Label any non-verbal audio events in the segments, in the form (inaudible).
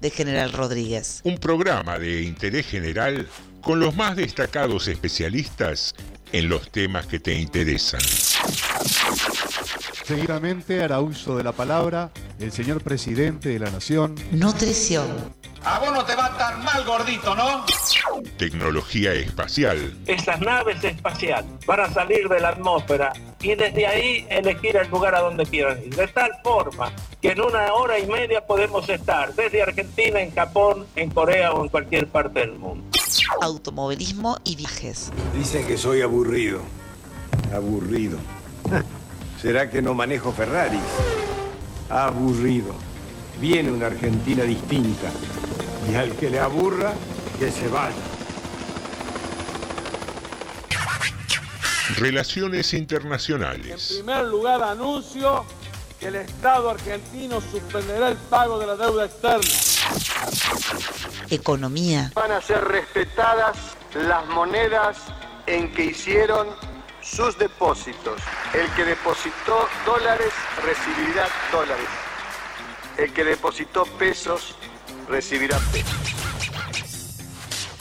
de General Rodríguez. Un programa de interés general con los más destacados especialistas en los temas que te interesan. Seguidamente hará uso de la palabra el señor presidente de la Nación. Nutrición. A vos no te va tan mal, gordito, ¿no? Tecnología espacial. Esas naves espaciales van a salir de la atmósfera y desde ahí elegir el lugar a donde quieran ir. De tal forma que en una hora y media podemos estar desde Argentina, en Japón, en Corea o en cualquier parte del mundo. Automovilismo y viajes. Dicen que soy aburrido. Aburrido. (laughs) ¿Será que no manejo Ferraris? Aburrido. Viene una Argentina distinta. Y al que le aburra, que se vaya. Relaciones internacionales. En primer lugar, anuncio que el Estado argentino suspenderá el pago de la deuda externa. Economía. Van a ser respetadas las monedas en que hicieron sus depósitos. El que depositó dólares recibirá dólares. El que depositó pesos recibirá pesos.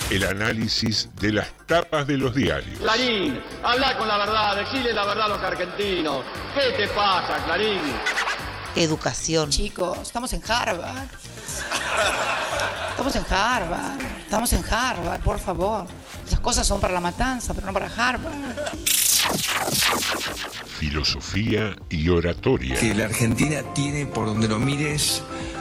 El análisis de las tapas de los diarios. Clarín, habla con la verdad, decile la verdad a los argentinos. ¿Qué te pasa, Clarín? Educación. Chicos, estamos en Harvard. Estamos en Harvard. Estamos en Harvard, por favor. Las cosas son para la matanza, pero no para Harvard. Filosofía y oratoria. Que la Argentina tiene, por donde lo mires,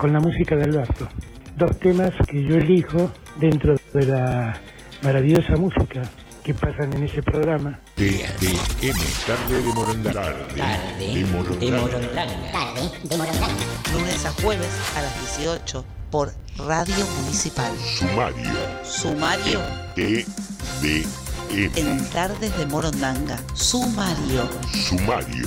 con la música de Alberto. Dos temas que yo elijo dentro de la maravillosa música que pasan en ese programa. TDM, tarde de Morondanga. Tarde de Morondanga. de Morondanga. Tarde de Morondanga. Lunes a jueves a las 18 por Radio Municipal. Sumario. Sumario. TDM. En Tardes de Morondanga. Sumario. Sumario.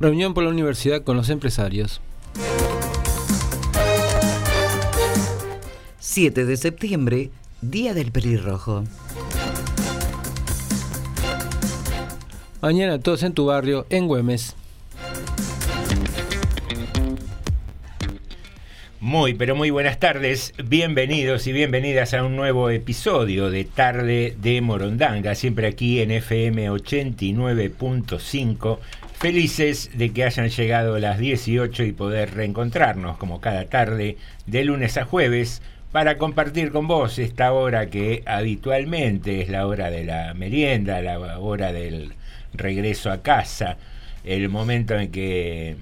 Reunión por la universidad con los empresarios. 7 de septiembre, Día del Pelirrojo. Mañana todos en tu barrio, en Güemes. Muy, pero muy buenas tardes. Bienvenidos y bienvenidas a un nuevo episodio de Tarde de Morondanga, siempre aquí en FM 89.5. Felices de que hayan llegado las 18 y poder reencontrarnos como cada tarde de lunes a jueves para compartir con vos esta hora que habitualmente es la hora de la merienda, la hora del regreso a casa, el momento en que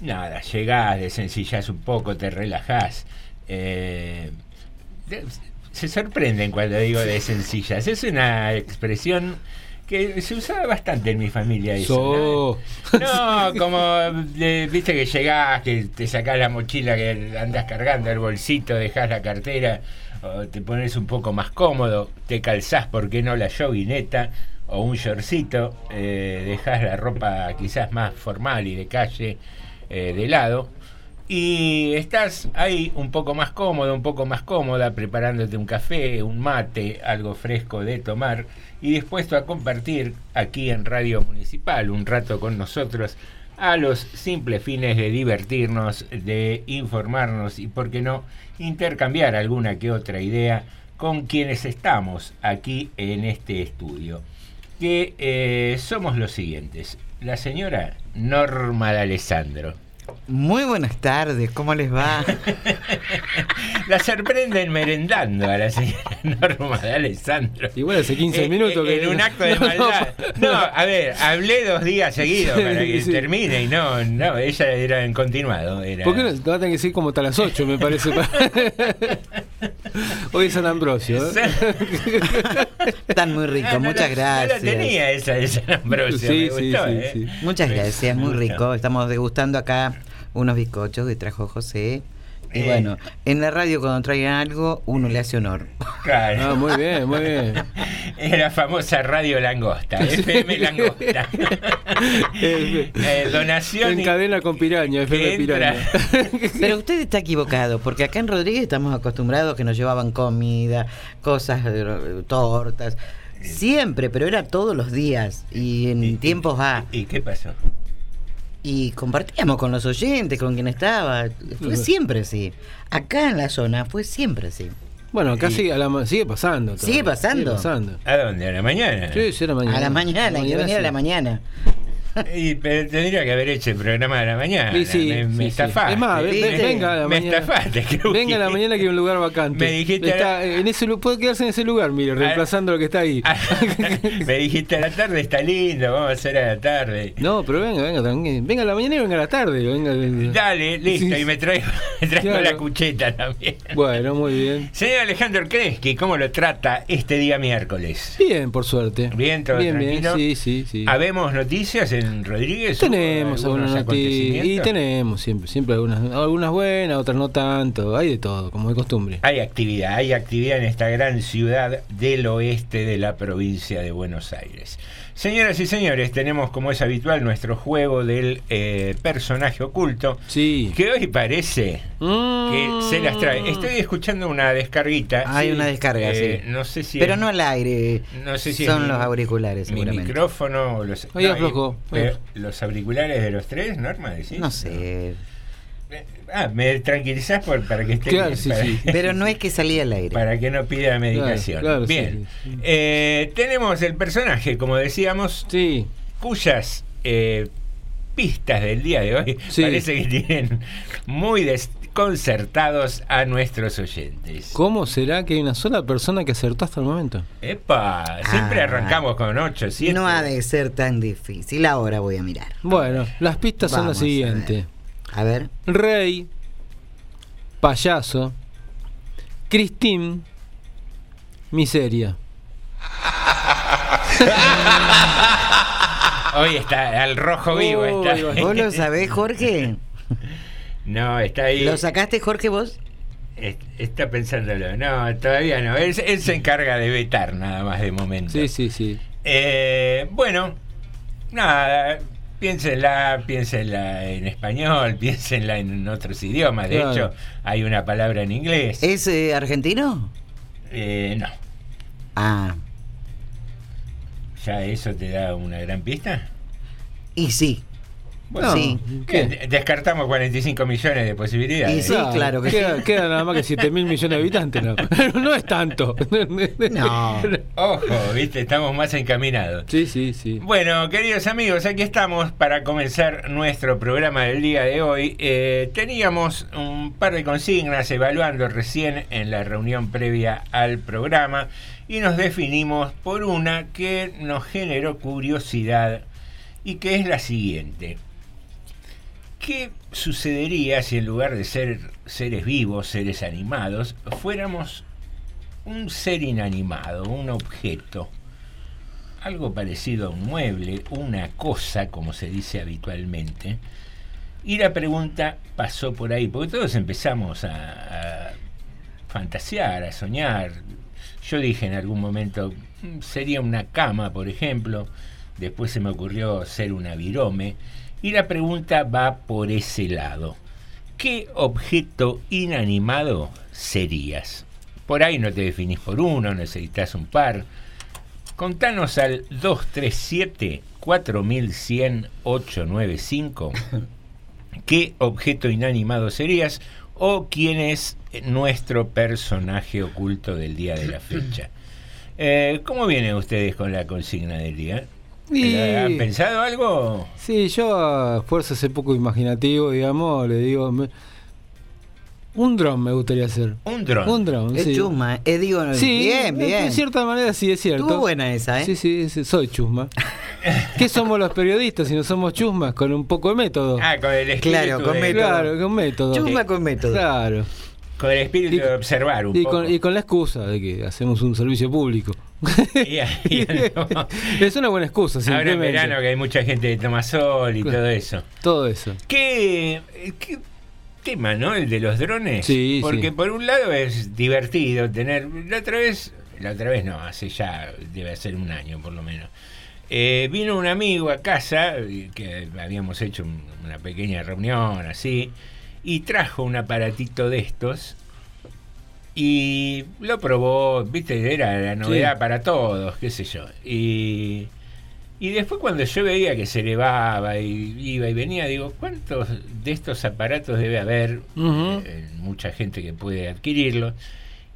nada, llegás, desencillás un poco, te relajás. Eh, se sorprenden cuando digo desencillas. Es una expresión que se usaba bastante en mi familia eso. So. ¿no? (laughs) no, como eh, viste que llegás, que te sacás la mochila que andas cargando, el bolsito, dejás la cartera, o te pones un poco más cómodo, te calzás, ¿por qué no la joguineta? O un shortcito, eh, dejás la ropa quizás más formal y de calle eh, de lado. Y estás ahí un poco más cómodo, un poco más cómoda, preparándote un café, un mate, algo fresco de tomar y dispuesto a compartir aquí en Radio Municipal un rato con nosotros a los simples fines de divertirnos, de informarnos y, por qué no, intercambiar alguna que otra idea con quienes estamos aquí en este estudio. Que eh, somos los siguientes. La señora Norma de Alessandro. Muy buenas tardes, ¿cómo les va? (laughs) La sorprenden merendando a la señora (laughs) Norma de Alessandro. Igual hace 15 Eh, minutos eh, que. En un acto de (laughs) maldad. No, a ver, hablé dos días seguidos para que Sí. termine y no, no, ella era en continuado. Era... ¿Por qué no? Te va a tener que decir como hasta las 8, me parece. Hoy es San Ambrosio. ¿eh? Están muy ricos, Ah, no muchas la- gracias. No la tenía esa de San Ambrosio. Sí, me sí, gustó, sí, ¿eh? sí. Muchas gracias, muy rico. Estamos degustando acá unos bizcochos que trajo José. Y Eh. bueno, en la radio cuando traigan algo, uno le hace honor. Claro. Ah, muy bien, muy bien. (laughs) Es la famosa Radio Langosta, FM Langosta. Eh, donación En cadena con piraña, FM entra. piraña. (laughs) (laughs) Pero usted está equivocado, porque acá en Rodríguez estamos acostumbrados que nos llevaban comida, cosas, eh, tortas. Siempre, pero era todos los días y en tiempos A. ¿Y qué pasó? Y compartíamos con los oyentes, con quien estaba. Fue siempre así. Acá en la zona fue siempre así. Bueno, acá sigue, a la ma- sigue pasando. todavía, Sigue pasando. Sigue pasando. ¿A dónde? ¿A la mañana? Sí, sí, a la mañana. A la mañana, que venir a sí. la mañana. Y pero tendría que haber hecho el programa de la mañana. Sí, sí, me, me sí, sí. estafaste. Es más, venga a la me mañana. estafaste. creo Venga a la que- mañana que hay un lugar vacante. Me dijiste Está, en ese, puede quedarse en ese lugar, mire, reemplazando lo que está ahí. (laughs) me dijiste a la tarde está lindo, vamos a hacer a la tarde. No, pero venga, venga, tranqui- venga a la mañana y venga a la tarde. Venga, Dale, listo, y me traigo, (laughs) me traigo Claro. la cucheta también. Bueno, muy bien. Señor Alejandro Kreski, ¿cómo lo trata este día miércoles? Bien, por suerte. Bien, todo bien, bien, tranquilo. sí, sí, sí. ¿Habemos noticias en Rodríguez? Tenemos ¿Hubo algunas algunos noticias. Y tenemos siempre, siempre algunas, algunas buenas, otras no tanto. Hay de todo, como de costumbre. Hay actividad, hay actividad en esta gran ciudad del oeste de la provincia de Buenos Aires. Señoras y señores, tenemos como es habitual nuestro juego del eh, personaje oculto, Sí. que hoy parece que se las trae. Estoy escuchando una descarguita. Hay sí, una descarga, eh, sí. No sé si Pero es- no al aire. no sé si Son mi- los auriculares, mi seguramente. micrófono o los, Ahí no, aflojó. y- eh, los auriculares de los tres, Norma, decís? No sé. Ah, me tranquilizás por, para que esté Claro, bien, sí, para- sí. Pero (laughs) no es que salía al aire. para que no pida medicación. claro, sí, Bien. sí, sí. Eh, tenemos el personaje, como decíamos, Sí. cuyas eh, pistas del día de hoy Sí. parece que tienen muy desconcertados a nuestros oyentes. ¿Cómo será que hay una sola persona que acertó hasta el momento? Epa, siempre Ah. arrancamos con 8, 7. No ha de ser tan difícil. Ahora voy a mirar. Bueno, las pistas son las a siguientes. A ver. Rey, payaso, Cristín, miseria. (laughs) Hoy está al rojo vivo. Uy, está. uy, ¿Vos lo sabés, Jorge? (laughs) No, está ahí. ¿Lo sacaste, Jorge, vos? Es- Está pensándolo. No, todavía no. Él, él se encarga de vetar nada más de momento. Sí, sí, sí. Eh, bueno, nada. Piénsenla, piénsenla en español, (laughs) piénsenla en otros idiomas. De Claro. hecho, hay una palabra en inglés. ¿Es eh, argentino? Eh, no. Ah, ¿Ya eso te da una gran pista? y sí. Bueno, sí. Descartamos 45 millones de posibilidades. Y sí, claro que queda, sí. queda nada más que 7 mil millones de habitantes. No, (laughs) no es tanto. No. (laughs) Ojo, viste, estamos más encaminados. Sí, sí, sí. Bueno, queridos amigos, aquí estamos para comenzar nuestro programa del día de hoy. Eh, teníamos un par de consignas evaluando recién en la reunión previa al programa y nos definimos por una que nos generó curiosidad y que es la siguiente. ¿Qué sucedería si en lugar de ser seres vivos, seres animados, fuéramos un ser inanimado, un objeto? algo parecido a un mueble, una cosa, como se dice habitualmente. Y la pregunta pasó por ahí, porque todos empezamos a, a fantasear, a soñar. Yo dije en algún momento, "Mm, sería una cama, por ejemplo. Después se me ocurrió ser una virome. Y la pregunta va por ese lado. ¿Qué objeto inanimado serías? Por ahí no te definís por uno, necesitas un par. Contanos al 237-4100-895 (laughs) qué objeto inanimado serías o quién es nuestro personaje oculto del día de la fecha. (laughs) Eh, ¿Cómo vienen ustedes con la consigna del día? Y- ¿Han pensado algo? Sí, yo a fuerza ese poco imaginativo, digamos, le digo. me- un dron me gustaría hacer. Un dron. Un dron, Es sí. chusma, eh, digo, Sí, bien, bien. De cierta manera sí es cierto. Estuvo buena esa, ¿eh? Sí, sí, sí, soy chusma. (laughs) ¿Qué somos los periodistas si no somos chusmas? Con un poco de método. Ah, con el espíritu Claro, con de- método. Claro, con método. Chusma con método. Claro. Con el espíritu de observar un Y poco. con, y con la excusa de que hacemos un servicio público. (laughs) Y ahí (laughs) (laughs) no. es una buena excusa, Ahora en verano que hay mucha gente que toma sol y todo eso. Todo eso. ¿Qué, qué tema, ¿no? El de los drones. Sí, Porque sí. por un lado es divertido tener. La otra vez, la otra vez no, hace ya, debe ser un año por lo menos. Eh, vino un amigo a casa, eh, que habíamos hecho un- una pequeña reunión así, y trajo un aparatito de estos. Y lo probó, viste, era la novedad Sí. para todos, qué sé yo. Y, y después cuando yo veía que se elevaba y iba y venía, digo, ¿cuántos de estos aparatos debe haber? Eh, mucha gente que puede adquirirlos.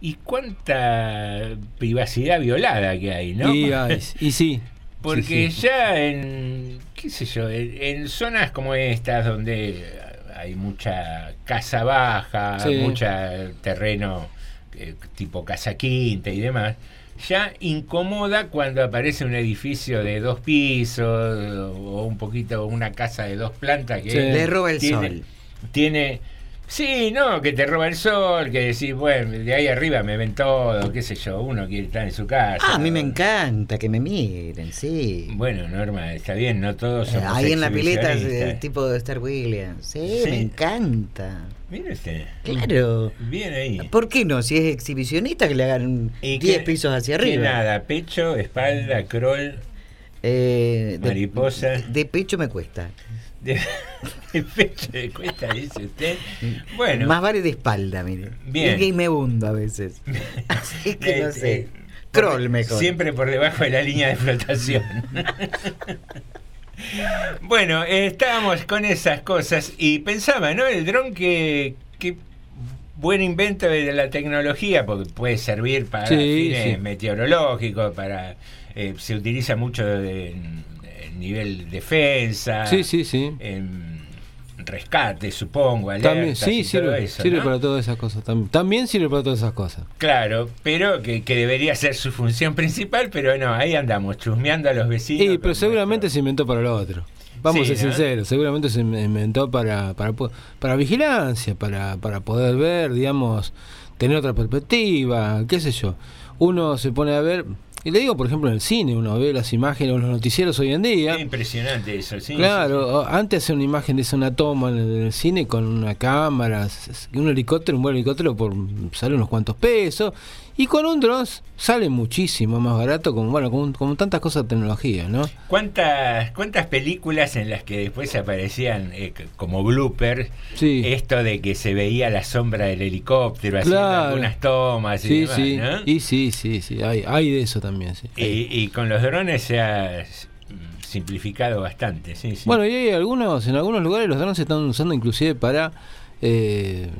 Y cuánta privacidad violada que hay, ¿no? Y, (laughs) sí. Porque Sí, sí. ya en, qué sé yo, en, en zonas como estas donde hay mucha casa baja, mucha terreno eh, tipo casa quinta y demás, ya incomoda cuando aparece un edificio de dos pisos o un poquito una casa de dos plantas que Sí. Le roba el tiene, sol. Tiene Sí, no, que te roba el sol, que decís, bueno, de ahí arriba me ven todo, qué sé yo, uno quiere estar en su casa. Ah, a mí me encanta que me miren, sí. Bueno, Norma, está bien, no todos Eh, somos Ahí en la pileta, el tipo de Star Williams. Sí, Sí. me encanta. Mire usted. Claro. Bien ahí. ¿Por qué no? Si es exhibicionista, que le hagan ¿Y 10 qué- pisos hacia arriba. nada, pecho, espalda, crawl, Eh, de- mariposa. De, pecho me cuesta. De, (laughs) de pecho de cuesta, dice usted. Bueno. Más vale de espalda, mire. Bien. Y me hundo a veces. (laughs) Así que no Eh, sé. eh, Crawl mejor. Siempre por debajo de la línea de flotación. (laughs) bueno, eh, estábamos con esas cosas y pensaba, ¿no? El dron que, que buen invento de la tecnología, porque puede servir para Sí, fines sí. meteorológicos, para eh, se utiliza mucho en nivel defensa, Sí, sí, sí. en rescate, supongo, alertas También, sí, y todo sirve, eso, sirve ¿no? para todas esas cosas. También, también sirve para todas esas cosas. Claro, pero que, que debería ser su función principal, pero no, ahí andamos, chusmeando a los vecinos. Y, pero seguramente se inventó para lo otro. Vamos Sí, a ser ¿no? sinceros, seguramente se inventó para, para, para vigilancia, para, para poder ver, digamos, tener otra perspectiva, qué sé yo. Uno se pone a ver, y le digo, por ejemplo, en el cine, uno ve las imágenes o los noticieros hoy en día. Es impresionante eso, sí. Claro, antes hacer una imagen de una toma en el, cine con una cámara, un helicóptero, un buen helicóptero por sale unos cuantos pesos y con un dron sale muchísimo más barato, con bueno, con tantas cosas de tecnología, ¿no? ¿Cuántas, ¿Cuántas películas en las que después aparecían eh, como blooper Sí. esto de que se veía la sombra del helicóptero haciendo Claro. algunas tomas y Sí, demás, sí, ¿no? y sí, sí, sí, hay, hay de eso también, sí. Y, y con los drones se ha s- simplificado bastante, sí, sí. Bueno, y hay algunos, en algunos lugares los drones se están usando inclusive para, eh,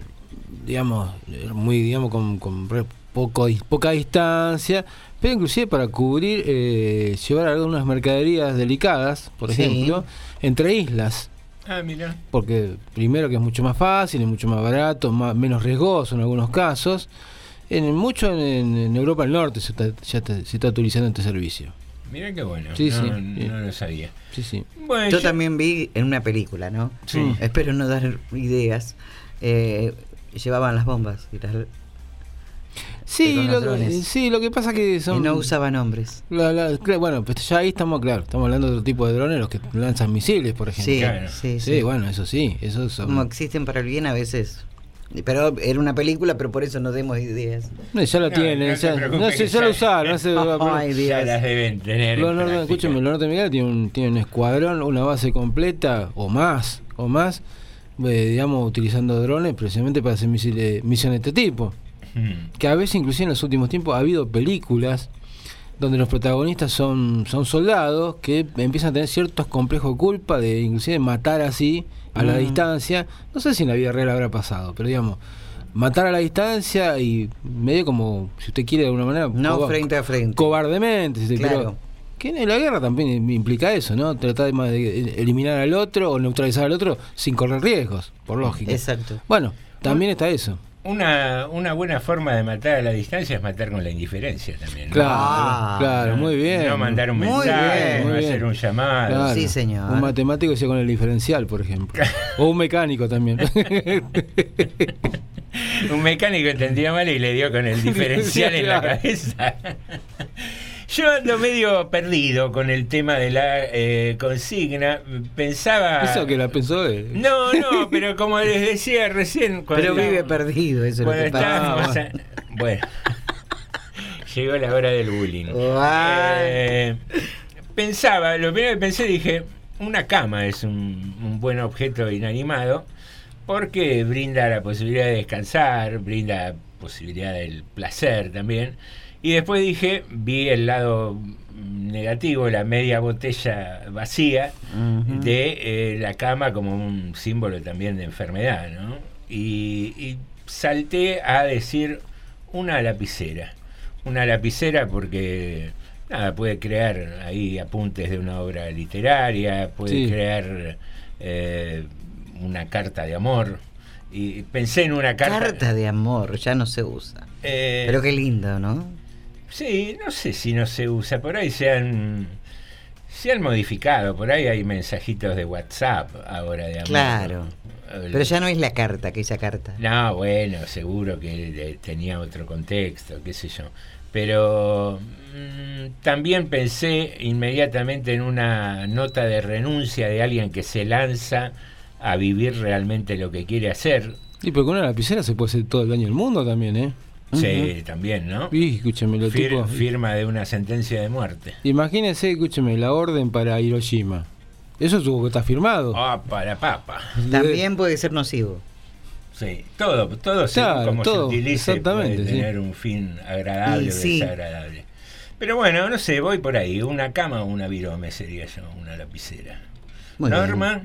digamos, muy, digamos, con, con poco, poca distancia, pero inclusive para cubrir, eh, llevar algunas mercaderías delicadas, por Sí. ejemplo, entre islas. Ah, mira. Porque primero que es mucho más fácil, es mucho más barato, más, menos riesgoso en algunos casos. En mucho en, en Europa del Norte se está, ya está- se está utilizando este servicio. Mira qué bueno. Sí, no, sí, no sí. lo sabía. Sí, sí. Bueno, yo, yo- también vi en una película, ¿no? Sí. Espero no dar ideas. eh, llevaban las bombas y, las- Sí, lo, que- sí, lo que pasa que y son... no usaban hombres. La- la- bueno, pues ya ahí estamos, claro, estamos hablando de otro tipo de drones, los que lanzan misiles, por ejemplo. Sí, Claro. sí, Sí, sí. bueno, eso sí, eso son... Como existen para el bien a veces. Pero era una película, pero por eso no demos ideas. No, ya lo No, tienen, no ya, no sé, ya ya- lo usaron, no sé, (laughs) Ay, ya las deben tener. en Los norte- escúcheme, los norteamericanos tienen un, tienen un escuadrón, una base completa o más, o más, eh, digamos, utilizando drones precisamente para hacer misiles, misiones de este tipo. Que a veces, inclusive en los últimos tiempos, ha habido películas donde los protagonistas son, son soldados que empiezan a tener ciertos complejos de culpa de inclusive matar así a la Mm. distancia. No sé si en la vida real habrá pasado, pero digamos, matar a la distancia y medio como, si usted quiere de alguna manera, No coba- frente a frente. cobardemente, si Claro. pero Que en la guerra también implica eso, ¿no? Tratar de de eliminar al otro o neutralizar al otro sin correr riesgos, por lógica. Exacto. Bueno, también está eso. Una, una buena forma de matar a la distancia es matar con la indiferencia también. ¿no? Claro, Ah. claro, muy bien. No mandar un Muy mensaje, bien. no bien. hacer un llamado. Claro. Sí, señor. Un matemático decía con el diferencial, por ejemplo. o un mecánico también. (laughs) Un mecánico entendió mal y le dio con el (laughs) diferencial en la cabeza. Yo ando medio perdido con el tema de la eh, consigna. Pensaba. Eso que la pensó él. No, no, pero como les decía recién. cuando Pero vive perdido, eso es lo cuando que pasa. Bueno, llegó la hora del bullying. Eh, pensaba, lo primero que pensé, dije, una cama es un, un buen objeto inanimado porque brinda la posibilidad de descansar, brinda la posibilidad del placer también. Y después dije, vi el lado negativo, la media botella vacía de eh, la cama como un símbolo también de enfermedad, ¿no? Y, y salté a decir una lapicera. Una lapicera porque nada, puede crear ahí apuntes de una obra literaria, puede Sí. crear eh, una carta de amor. Y pensé en una carta. Carta de amor, ya no se usa. Eh, Pero qué lindo, ¿no? Sí, no sé si no se usa. Por ahí se han, se han modificado. Por ahí hay mensajitos de WhatsApp ahora de amor. Claro. Pero ya no es la carta, aquella carta. No, bueno, seguro que tenía otro contexto, qué sé yo. Pero mm, también pensé inmediatamente en una nota de renuncia de alguien que se lanza a vivir realmente lo que quiere hacer. Y pero con una lapicera se puede hacer todo el daño del mundo también, ¿eh? Sí, también, ¿no? Y escúcheme, lo Fir- tipo. firma de una sentencia de muerte. Imagínense, escúcheme, la orden para Hiroshima. Eso tuvo que estar firmado. Ah, para papa. También puede ser nocivo. Sí, todo, todo como todo, se utilice exactamente, puede sí. tener un fin agradable Y o sí. desagradable. Pero bueno, no sé, voy por ahí. Una cama o una virome sería yo, una lapicera. Muy bien. Norma,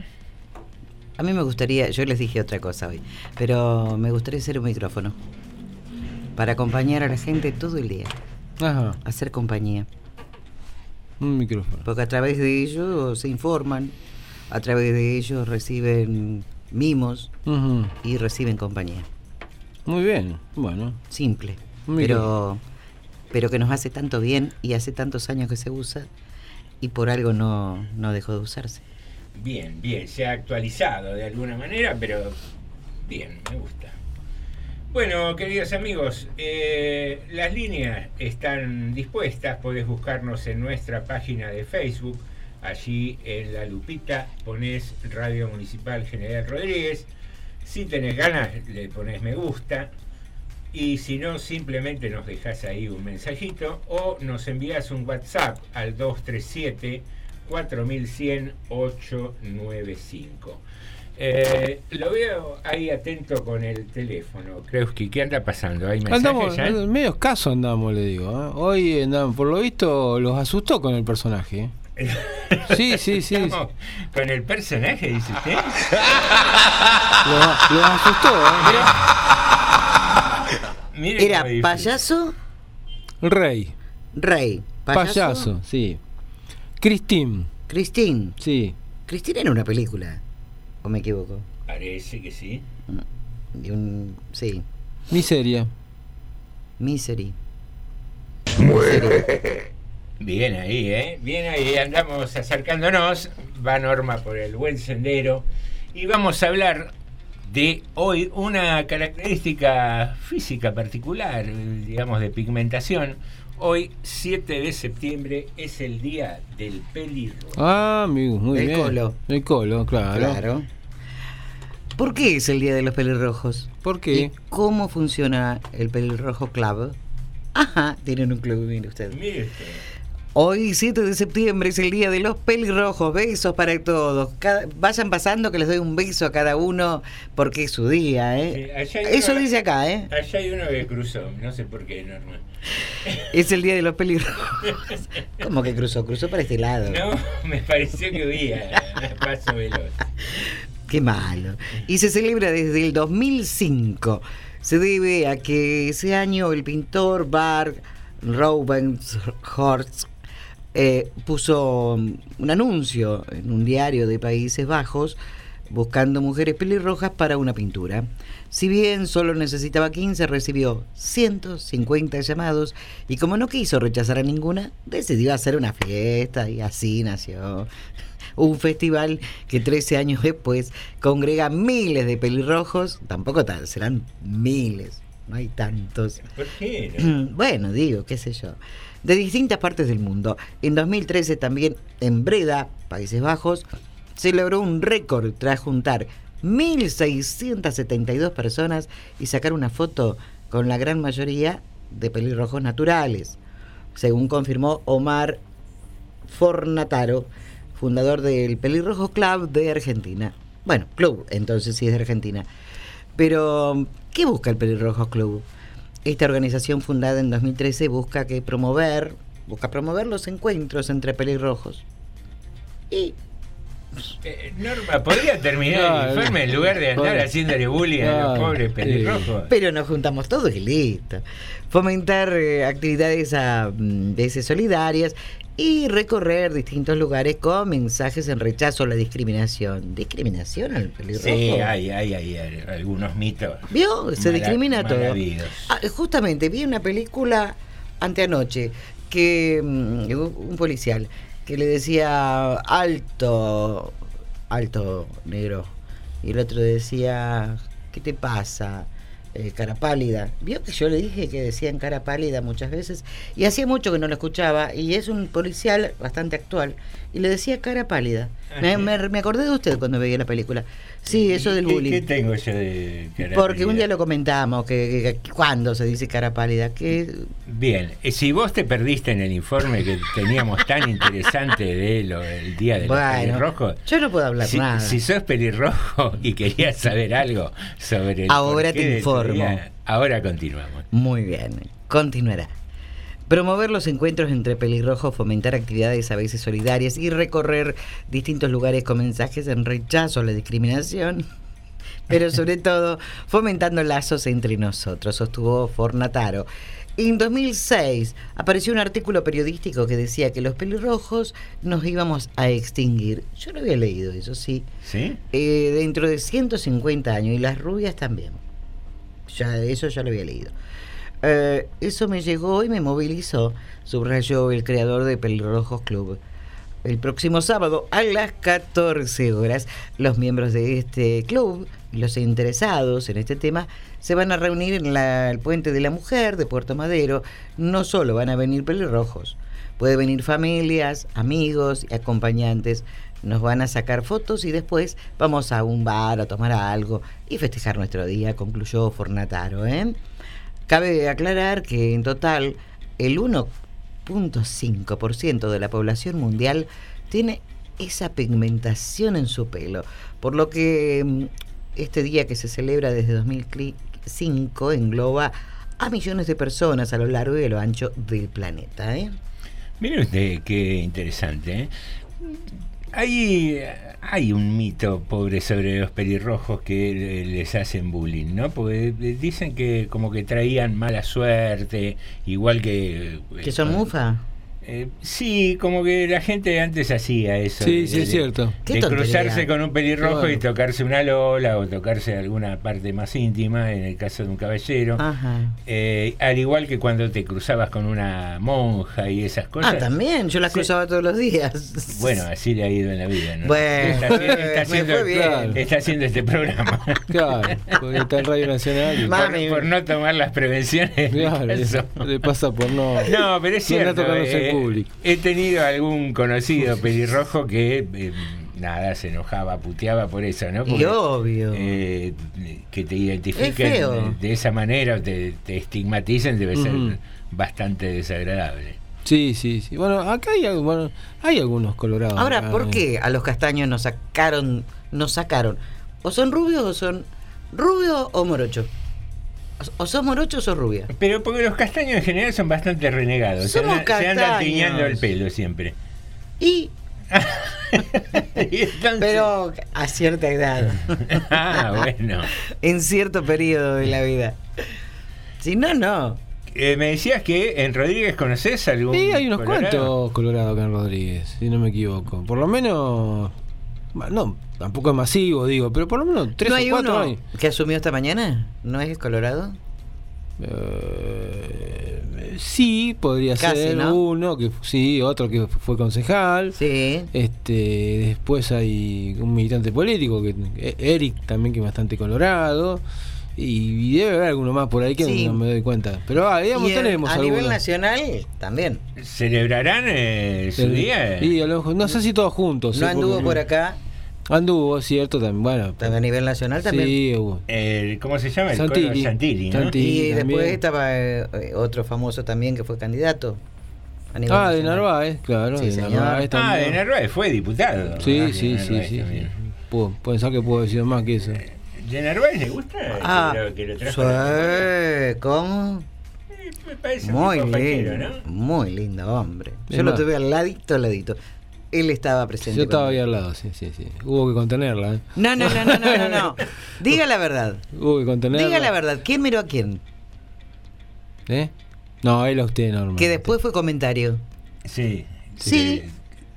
A mí me gustaría, yo les dije otra cosa hoy, pero me gustaría ser un micrófono. Para acompañar a la gente todo el día. Ajá, Hacer compañía. un micrófono. Porque a través de ellos se informan, a través de ellos reciben mimos y reciben compañía. Muy bien, bueno. Simple. Muy pero, pero que nos hace tanto bien y hace tantos años que se usa y por algo no, no dejó de usarse. bien, bien, se ha actualizado de alguna manera, pero bien, me gusta. Bueno, queridos amigos, eh, las líneas están dispuestas, podés buscarnos en nuestra página de Facebook, allí en la lupita pones Radio Municipal General Rodríguez, si tenés ganas le pones me gusta, y si no, simplemente nos dejas ahí un mensajito o nos envías un WhatsApp al 237 4100 895. Eh, lo veo ahí atento con el teléfono. Kreuski, ¿qué anda pasando? ¿Hay mensajes Andamos, ya? eh, medio escaso andamos, le digo. ¿eh? Hoy andamos, por lo visto los asustó con el personaje. (laughs) Sí, sí, sí. Estamos Con el personaje, dice usted. (laughs) Los, los asustó, ¿eh? Era payaso, Rey. rey. Payaso, Payaso, sí. Cristín, Cristín. sí. Cristín era una película. ¿O me equivoco? Parece que sí. De un, sí. Miseria. Misery. Bien ahí, ¿eh? Bien ahí, andamos acercándonos. Va Norma por el buen sendero. Y vamos a hablar de hoy una característica física particular, digamos, de pigmentación. Hoy, 7 de septiembre, es el día del pelirrojo. Ah, amigo, muy El bien. colo. El colo, claro. Claro. ¿Por qué es el Día de los Pelirrojos? ¿Por qué? ¿Y cómo funciona el Pelirrojo Club? Ajá, tienen un club, mire usted. Mire. Hoy, 7 de septiembre, es el Día de los Pelirrojos. Besos para todos. Cada- vayan pasando que les doy un beso a cada uno porque es su día, ¿eh? Eso uno- dice acá, ¿eh? Allá hay uno que cruzó, no sé por qué, Norma. (laughs) Es el Día de los Pelirrojos. (laughs) ¿Cómo que cruzó? Cruzó para este lado. No, me pareció que huía paso veloz. Qué malo. Y se celebra desde el 2005. Se debe a que ese año el pintor Bart Roubenhorst eh, puso mm, un anuncio en un diario de Países Bajos buscando mujeres pelirrojas para una pintura. Si bien solo necesitaba 15, recibió 150 llamados y como no quiso rechazar a ninguna, decidió hacer una fiesta y así nació un festival que 13 años después congrega miles de pelirrojos, tampoco tal, serán miles, no hay tantos. ¿Por qué? no? Bueno, digo, qué sé yo. De distintas partes del mundo. En 2013 también en Breda, Países Bajos, se logró un récord tras juntar 1.672 personas y sacar una foto con la gran mayoría de pelirrojos naturales, según confirmó Omar Fornataro, fundador del Pelirrojo Club de Argentina. Bueno, club, entonces sí es de Argentina. Pero, ¿qué busca el Pelirrojos Club? Esta organización fundada en 2013 busca que promover, busca promover los encuentros entre pelirrojos. Y Eh, Norma, ¿podría terminar el (laughs) informe en lugar de andar haciéndole bullying a los pobres pelirrojos? Pero nos juntamos todos y listo. Fomentar eh, actividades a mm, veces solidarias y recorrer distintos lugares con mensajes en rechazo a la discriminación. ¿Discriminación al pelirrojo? Sí, hay, hay, hay, hay algunos mitos. ¿Vio? Se discrimina todo. Ah, justamente, vi una película anteanoche que mm, un policial que le decía alto, alto negro. Y el otro decía, ¿qué te pasa? Eh, cara pálida. Vio que yo le dije que decían cara pálida muchas veces y hacía mucho que no lo escuchaba y es un policial bastante actual y le decía cara pálida. Me, me- (laughs) me acordé de usted cuando veía la película. Sí, eso del ¿Qué- bullying. ¿Qué tengo yo de cara Porque un día lo comentamos, que, cuando se dice cara pálida, que Bien, eh, si vos te perdiste en el informe que teníamos tan interesante de lo, el día de los Bueno, pelirrojos, yo no puedo hablar si, nada. si sos pelirrojo y querías saber algo sobre el Ahora te informo. Ahora continuamos. muy bien, continuará. Promover los encuentros entre pelirrojos, fomentar actividades a veces solidarias y recorrer distintos lugares con mensajes en rechazo a la discriminación, (laughs) pero sobre todo fomentando lazos entre nosotros, sostuvo Fornataro. En 2006 apareció un artículo periodístico que decía que los pelirrojos nos íbamos a extinguir. Yo no había leído eso, sí. ¿Sí? Eh, dentro de 150 años y las rubias también. Ya, eso ya lo había leído. Eh, eso me llegó y me movilizó, subrayó el creador de Pelirrojos Club. El próximo sábado a las 14 horas, los miembros de este club los interesados en este tema se van a reunir en la- el Puente de la Mujer de Puerto Madero. No solo van a venir pelirrojos, puede venir familias, amigos y acompañantes. Nos van a sacar fotos y después vamos a un bar a tomar algo y festejar nuestro día, concluyó Fornataro. ¿eh? Cabe aclarar que en total el 1.5% de la población mundial tiene esa pigmentación en su pelo, por lo que mm, este día que se celebra desde 2005 engloba a millones de personas a lo largo y a lo ancho del planeta. ¿eh? Mire usted qué interesante. ¿eh? Hay, hay un mito pobre sobre los pelirrojos que les hacen bullying, ¿no? Porque eh, dicen que como que traían mala suerte, igual que... eh, ¿Que son mufa? Eh, sí, como que la gente antes hacía eso. Sí, de- sí, es cierto. De cruzarse con un pelirrojo Claro. y tocarse una lola o tocarse alguna parte más íntima, en el caso de un caballero. Ajá. Eh, al igual que cuando te cruzabas con una monja y esas cosas. Ah, también, yo las Sí. cruzaba todos los días. Bueno, así le ha ido en la vida, ¿no? Bueno, está, (laughs) haciendo- está me haciendo, fue bien. está haciendo este programa. (laughs) Claro, porque está en Radio Nacional. y- Mami. por, por no tomar las prevenciones. Claro, (laughs) le pasa por no. No, pero es por no público. he tenido algún conocido pelirrojo que eh, nada se enojaba, puteaba por eso, ¿no? Y obvio. eh, que te identifiquen de, de esa manera, o te, te estigmaticen, debe ser bastante desagradable. Sí, sí, sí. Bueno, acá hay, al- bueno, hay algunos colorados. Ahora, acá, ¿por eh. qué a los castaños nos sacaron, nos sacaron? ¿O son rubios o son rubios o morochos? O- O sos morocho o sos rubia. Pero porque los castaños en general son bastante renegados. Se Somos andan, se andan castaños. tiñando el pelo siempre. Y, (laughs) Y entonces- pero a cierta edad. (laughs) Ah, bueno. en cierto periodo de la vida. Si no, no. eh, me decías que en Rodríguez conoces algún. Sí, hay unos colorado? cuantos colorados acá en Rodríguez, si no me equivoco. Por lo menos. No, tampoco es masivo, digo, pero por lo menos tres ¿No o cuatro uno hay. que asumió esta mañana? ¿No es Colorado? Eh, sí, podría Casi, ser ¿no? uno, que sí, otro que fue concejal. Sí. Este, después hay un militante político, que eh, Eric también, que es bastante colorado. Y, y debe haber alguno más por ahí que Sí. no me doy cuenta. Pero ah, digamos, Y en- tenemos a nivel nacional también. ¿Celebrarán eh, su El- día? y a lo mejor- no sé si todos juntos. ¿No ¿eh? anduvo Porque- por acá? Anduvo, cierto, también. Bueno, A nivel nacional también. sí, hubo. El- ¿Cómo se llama? El Santilli. Santilli, ¿no? Santilli. Y también. después estaba eh, eh, otro famoso también que fue candidato. a nivel Ah, de. Narváez, claro. Sí, de señor. Narváez Ah, también. de Narváez fue diputado. Sí, Ah, sí, sí, sí. también. Puedo pensar que puedo decir más que eso. ¿De Narváez le gusta? Ah, que lo, que lo sí, ¿cómo? Me parece Muy lindo, ¿no? muy lindo hombre. Yo lo tuve al ladito, al ladito. Él estaba presente. Yo estaba ahí al lado, sí, sí, sí. Hubo que contenerla, ¿eh? No, no, no, no, no, no, no. (laughs) Diga la verdad. Hubo que contenerla. Diga la verdad. ¿Quién miró a quién? ¿Eh? No, él a usted, normal. Que después fue comentario. Sí. Sí.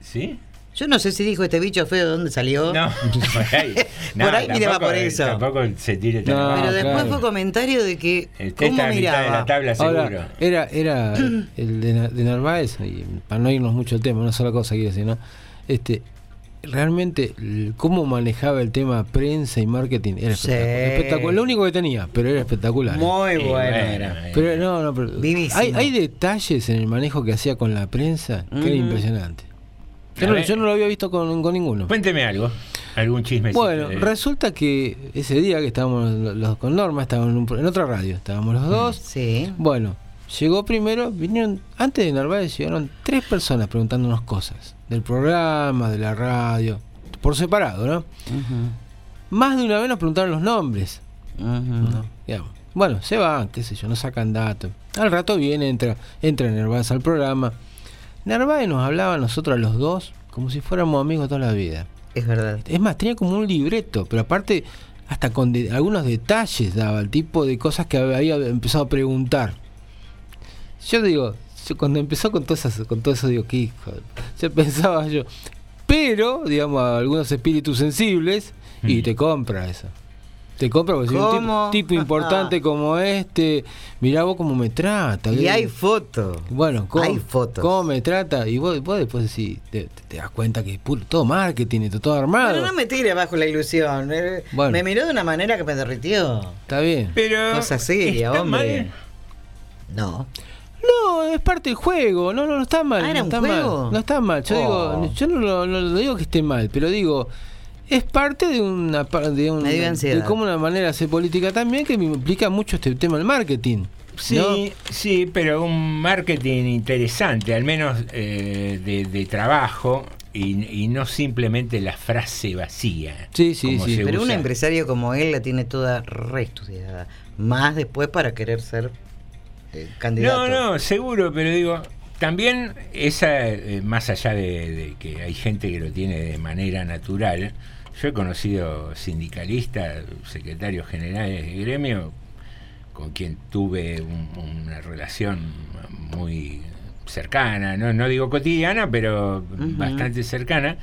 ¿Sí? Yo no sé si dijo este bicho feo de dónde salió. No, (laughs) por ahí. No, Por ahí miraba tampoco- por eso. Tampoco se tire tan No. Pero después claro. fue comentario de que. Usted ¿Cómo está a mitad de miraba? la tabla seguro. Ahora, era, era (clears throat) el de, de Narváez, y para no irnos mucho el tema, una sola cosa quiero decir, ¿no? Este, realmente, el- cómo manejaba el tema prensa y marketing era Sí. espectacular. espectacular. Lo único que tenía, pero era espectacular. ¿eh? Muy Y bueno, era. eh, Pero no, no, pero Vivísimo. hay, hay detalles en el manejo que hacía con la prensa que era Ujú. impresionante. Yo no, ver. yo no lo había visto con, con ninguno. Cuénteme algo. Algún chisme. Bueno, resulta que ese día que estábamos los, con Norma, estábamos en, un en otra radio, estábamos los dos. Sí. Bueno, llegó primero, vinieron, antes de Narváez llegaron tres personas preguntándonos cosas del programa, de la radio, por separado, ¿no? Más de una vez nos preguntaron los nombres. ¿no? Digamos. Bueno, se van, qué sé yo, no sacan datos. Al rato viene, entra, entra Narváez al programa. Narváez nos hablaba a nosotros a los dos como si fuéramos amigos toda la vida. Es verdad. Es más, tenía como un libreto, pero aparte hasta con de- algunos detalles daba el tipo de cosas que había empezado a preguntar. Yo digo, yo cuando empezó con todo eso, con todo eso digo, qué hijo. Yo (laughs) pensaba yo, pero, digamos, a algunos espíritus sensibles y te compra eso. Te compra porque si un ¿Cómo? tipo, tipo importante (laughs) como este, mirá vos cómo me trata. Y ¿qué? hay foto. Bueno, ¿cómo, Hay fotos. ¿cómo me trata? Y vos, vos después decís, te, das cuenta que es puro, todo marketing, esto, todo armado. Pero no me tire abajo la ilusión. Bueno. Me miró de una manera que me derritió. Está bien. Pero. Cosa seria, ¿está hombre. mal? No. No, es parte del juego. No, no, no está mal. Ah, ¿era no un está juego? mal. No está mal. Yo Oh. digo, yo no, lo- no lo digo que esté mal, pero digo, es parte de una de, un, de cómo una manera de hacer política también que me implica mucho este tema del marketing. Sí, ¿no? sí, pero un marketing interesante, al menos eh, de, de trabajo y, y no simplemente la frase vacía. Sí, sí, sí. Pero un usa. empresario como él la tiene toda reestudiada. Más después para querer ser eh, candidato. No, no, seguro, pero digo, también esa, eh, más allá de, de que hay gente que lo tiene de manera natural, yo he conocido sindicalistas, secretarios generales de gremio, con quien tuve un- una relación muy cercana, no, no digo cotidiana, pero bastante cercana,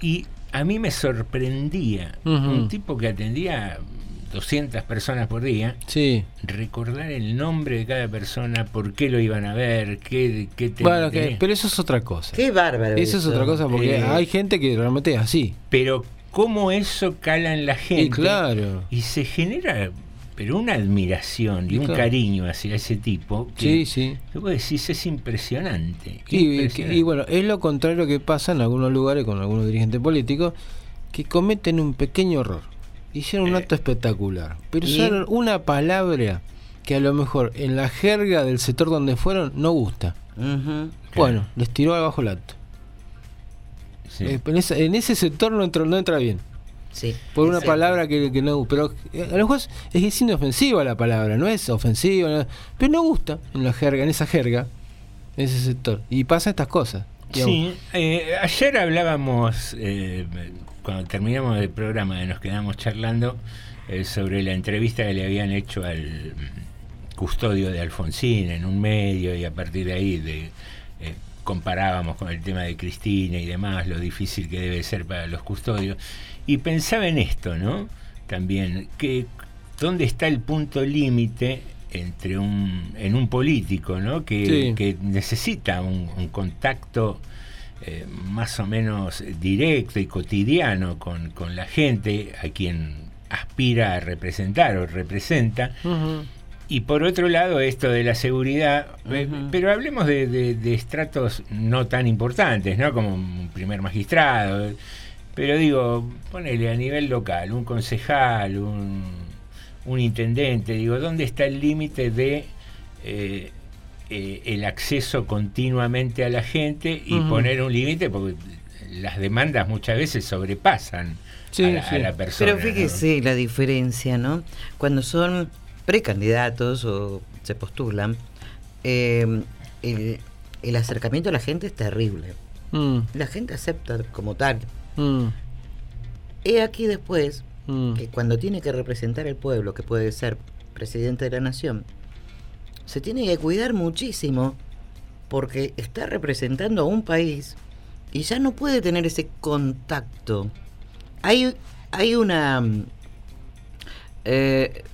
y a mí me sorprendía un tipo que atendía 200 personas por día, Sí. recordar el nombre de cada persona, por qué lo iban a ver, qué, qué te- Bueno, tenía. pero eso es otra cosa. Qué bárbaro. Eso es otra cosa porque Eh, hay gente que realmente es así. Pero cómo eso cala en la gente Y claro. y se genera pero una admiración y Y un claro. cariño hacia ese tipo que, Sí, sí. que vos decís es impresionante. Y, impresionante. y bueno, es lo contrario que pasa en algunos lugares con algunos dirigentes políticos que cometen un pequeño error. Hicieron un acto espectacular, pero usaron una palabra que a lo mejor en la jerga del sector donde fueron no gusta. Ujú. Bueno, les tiró abajo el acto. Sí. Eh, en, ese, en ese sector no entra, no entra bien. Sí. Por una Sí. palabra que, que no pero eh, a lo mejor es, es inofensiva la palabra, no es ofensiva, no- pero no gusta en la jerga, en esa jerga, en ese sector. Y pasa estas cosas. digamos. Sí, eh, ayer hablábamos, eh, cuando terminamos el programa, nos quedamos charlando eh, sobre la entrevista que le habían hecho al, custodio de Alfonsín en un medio y a partir de ahí de, eh, comparábamos con el tema de Cristina y demás, lo difícil que debe ser para los custodios. Y pensaba en esto, ¿no? También, que dónde está el punto límite entre un, en un político, ¿no? Que, Sí. que necesita un, un contacto eh, más o menos directo y cotidiano con, con la gente a quien aspira a representar o representa. Y por otro lado, esto de la seguridad, eh, pero hablemos de, de- de estratos no tan importantes, ¿no? Como un primer magistrado. Pero digo, ponele a nivel local, un concejal, un, un intendente, digo, ¿dónde está el límite de eh, eh, el acceso continuamente a la gente y poner un límite? Porque las demandas muchas veces sobrepasan Sí, a, la, a sí. la persona. Pero fíjese la diferencia, ¿no? Cuando son precandidatos o se postulan, eh, el, el acercamiento a la gente es terrible. Mm, La gente acepta como tal. mm, He aquí después mm. que cuando tiene que representar al pueblo, que puede ser presidente de la nación, se tiene que cuidar muchísimo porque está representando a un país y ya no puede tener ese contacto. Hay, hay una... mm, eh,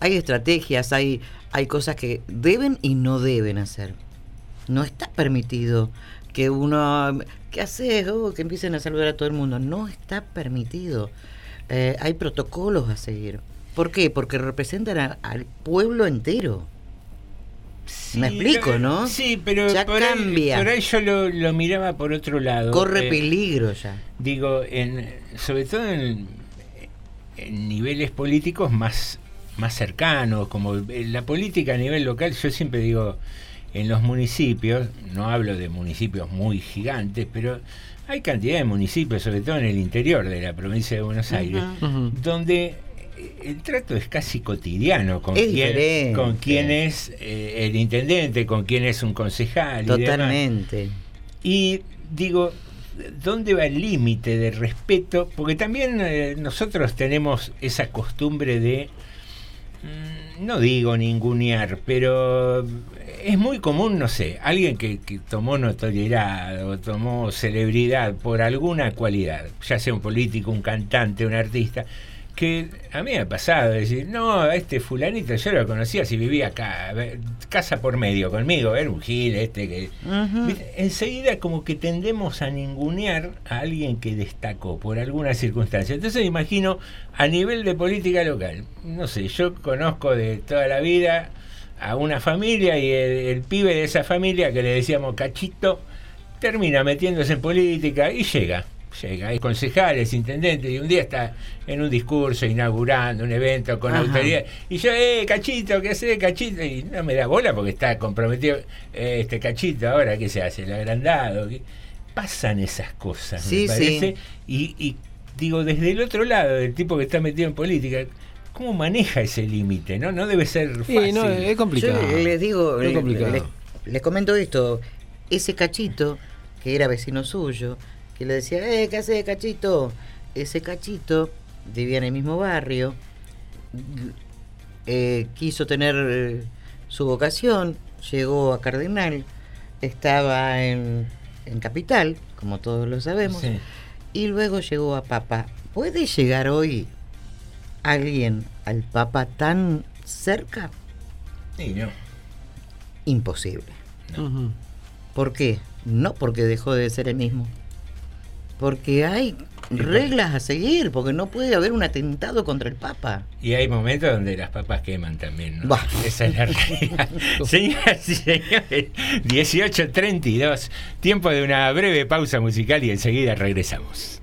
hay estrategias, hay, hay cosas que deben y no deben hacer. No está permitido que uno... ¿Qué haces? Oh, que empiecen a saludar a todo el mundo. No está permitido. Eh, hay protocolos a seguir. ¿Por qué? Porque representan a- al pueblo entero. Me explico, lo- ¿no? Sí, pero Ya por, ahí- cambia. por ahí yo lo, lo miraba por otro lado. Corre Eh, peligro ya. Digo, en, sobre todo en, en niveles políticos más, más cercanos, como en la política a nivel local, yo siempre digo, en los municipios, no hablo de municipios muy gigantes, pero hay cantidad de municipios, sobre todo en el interior de la provincia de Buenos Aires, donde el trato es casi cotidiano con Es quién, diferente. con quién es eh, el intendente, con quién es un concejal. y demás. Totalmente. Y digo, ¿dónde va el límite de respeto? Porque también eh, nosotros tenemos esa costumbre de, no digo ningunear, pero es muy común, no sé, alguien que, que tomó notoriedad o tomó celebridad por alguna cualidad, ya sea un político, un cantante, un artista, que a mí me ha pasado decir, no, a este fulanito yo lo conocía si vivía acá, casa por medio conmigo, era un gil este que... Enseguida como que tendemos a ningunear a alguien que destacó por alguna circunstancia. Entonces me imagino a nivel de política local, no sé, yo conozco de toda la vida a una familia y el, el pibe de esa familia que le decíamos cachito termina metiéndose en política y llega. Llega, hay concejales, intendentes, y un día está en un discurso inaugurando un evento con Ajá. autoridad. Y yo, eh, cachito, ¿qué hace, cachito? Y no me da bola porque está comprometido. "Eh, este cachito, ahora, ¿qué se hace? El agrandado. ¿qué? Pasan esas cosas, Sí, me parece. sí. Y, y digo, desde el otro lado, del tipo que está metido en política, ¿cómo maneja ese límite? ¿no? no debe ser Sí, fácil. no, es complicado. Yo les digo, Es le- complicado. les, les comento esto. Ese cachito, que era vecino suyo, que le decía, eh, ¿qué haces, cachito? Ese cachito vivía en el mismo barrio, eh, quiso tener eh, su vocación, llegó a Cardenal, estaba en, en Capital, como todos lo sabemos, Sí. y luego llegó a Papa. ¿Puede llegar hoy alguien al Papa tan cerca? Sí, no. Imposible. ¿Por qué? No porque dejó de ser el mismo. Porque hay reglas a seguir, porque no puede haber un atentado contra el Papa. Y hay momentos donde las papas queman también, ¿no? Bah. Esa es la realidad. (laughs) Señoras y señores, 18.32, tiempo de una breve pausa musical y enseguida regresamos.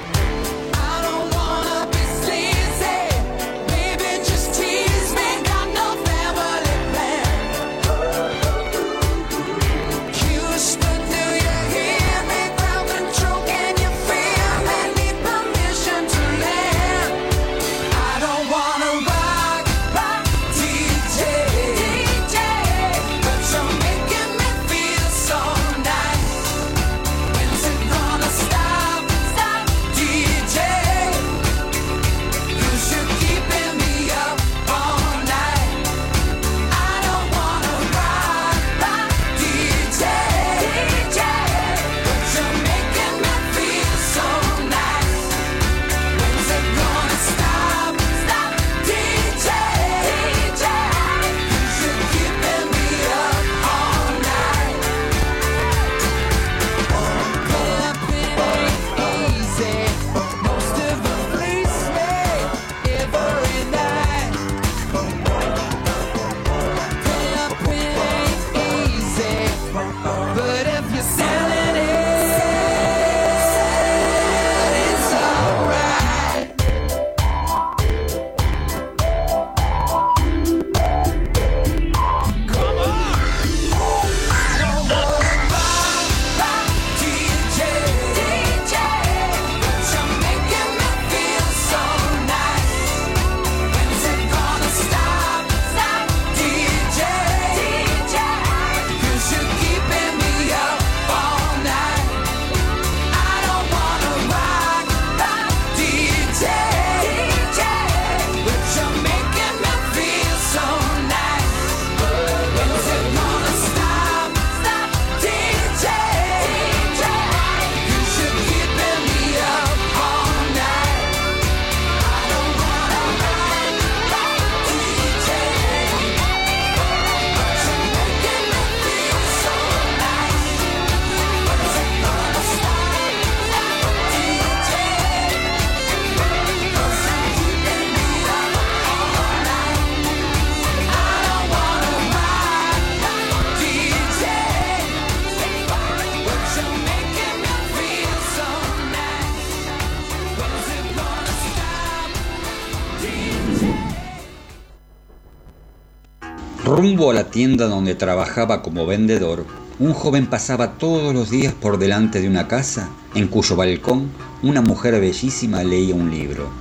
A la tienda donde trabajaba como vendedor, un joven pasaba todos los días por delante de una casa en cuyo balcón una mujer bellísima leía un libro.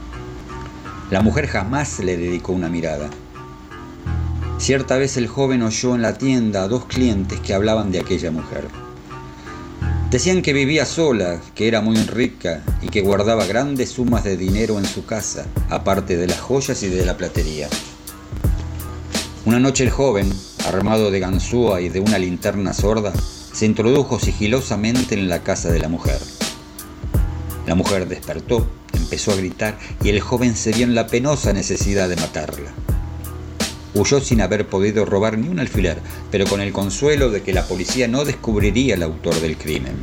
La mujer jamás le dedicó una mirada. Cierta vez el joven oyó en la tienda a dos clientes que hablaban de aquella mujer. Decían que vivía sola, que era muy rica y que guardaba grandes sumas de dinero en su casa, aparte de las joyas y de la platería. Una noche el joven, armado de ganzúa y de una linterna sorda, se introdujo sigilosamente en la casa de la mujer. La mujer despertó, empezó a gritar y el joven se vio en la penosa necesidad de matarla. Huyó sin haber podido robar ni un alfiler, pero con el consuelo de que la policía no descubriría el autor del crimen.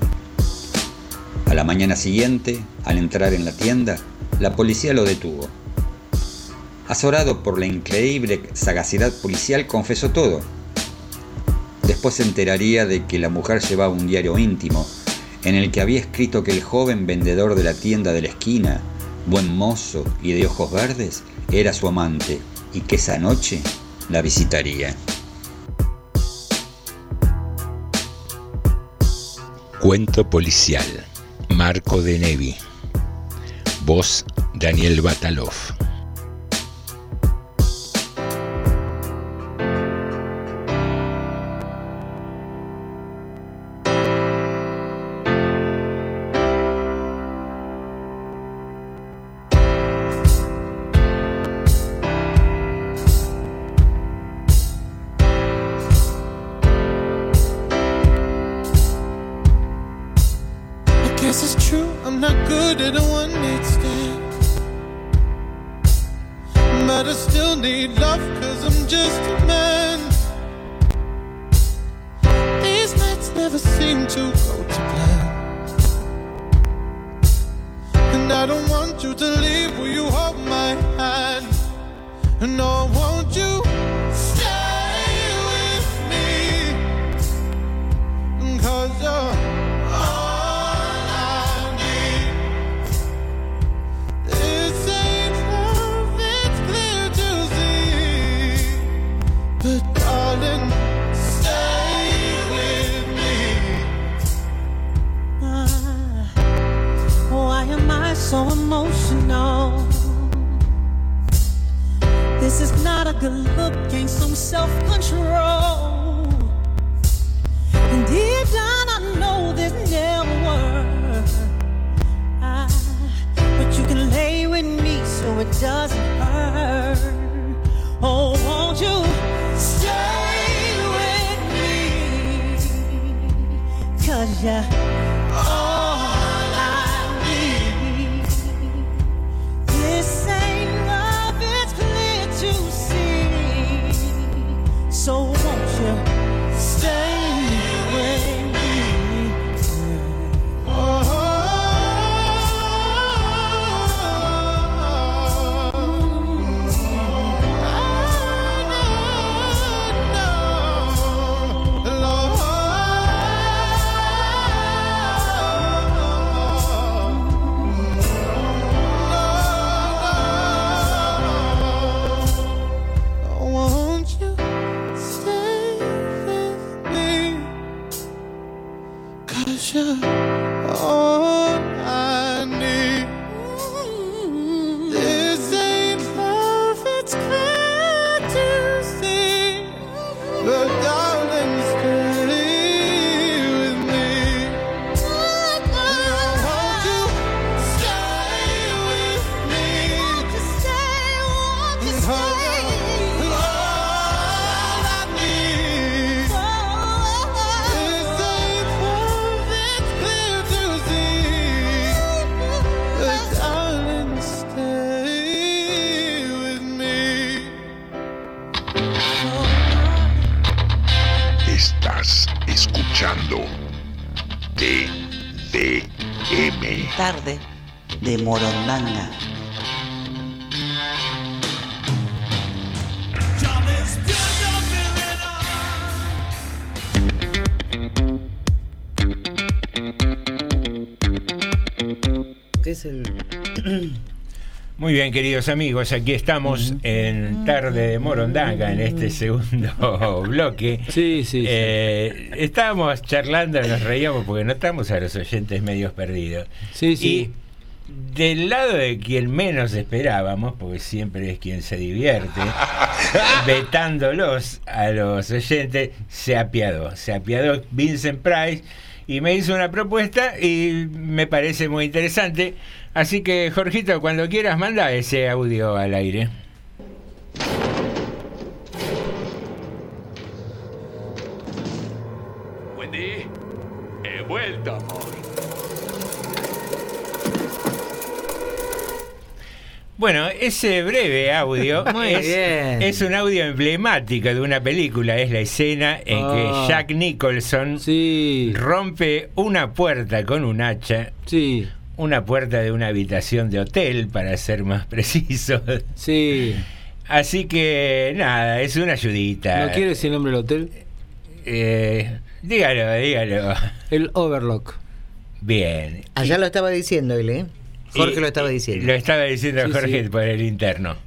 A la mañana siguiente, al entrar en la tienda, la policía lo detuvo. Azorado por la increíble sagacidad policial, confesó todo. Después se enteraría de que la mujer llevaba un diario íntimo en el que había escrito que el joven vendedor de la tienda de la esquina, buen mozo y de ojos verdes, era su amante y que esa noche la visitaría. Cuento policial. Marco de Nevi. Voz Daniel Batalov. Bien, queridos amigos, aquí estamos en Tarde de Morondanga, en este segundo (laughs) bloque. Sí, sí. Eh, estábamos charlando, nos reíamos porque notamos a los oyentes medios perdidos. Sí, sí. Y del lado de quien menos esperábamos, porque siempre es quien se divierte, (laughs) vetándolos a los oyentes, se apiadó. Se apiadó Vincent Price y me hizo una propuesta y me parece muy interesante. Así que, Jorgito, cuando quieras, manda ese audio al aire. Wendy, he vuelto, amor. Bueno, ese breve audio (laughs) Muy es, bien. es un audio emblemático de una película. Es la escena en Ah. que Jack Nicholson rompe una puerta con un hacha. Sí. Una puerta de una habitación de hotel, para ser más (laughs) preciso. Sí. Así que nada, es una ayudita. ¿No quieres el nombre del hotel? Eh, dígalo, dígalo. El Overlock. Bien. Allá lo estaba diciendo él, ¿eh? Jorge Y- lo estaba diciendo. Lo estaba diciendo Sí, Jorge sí. por el interno.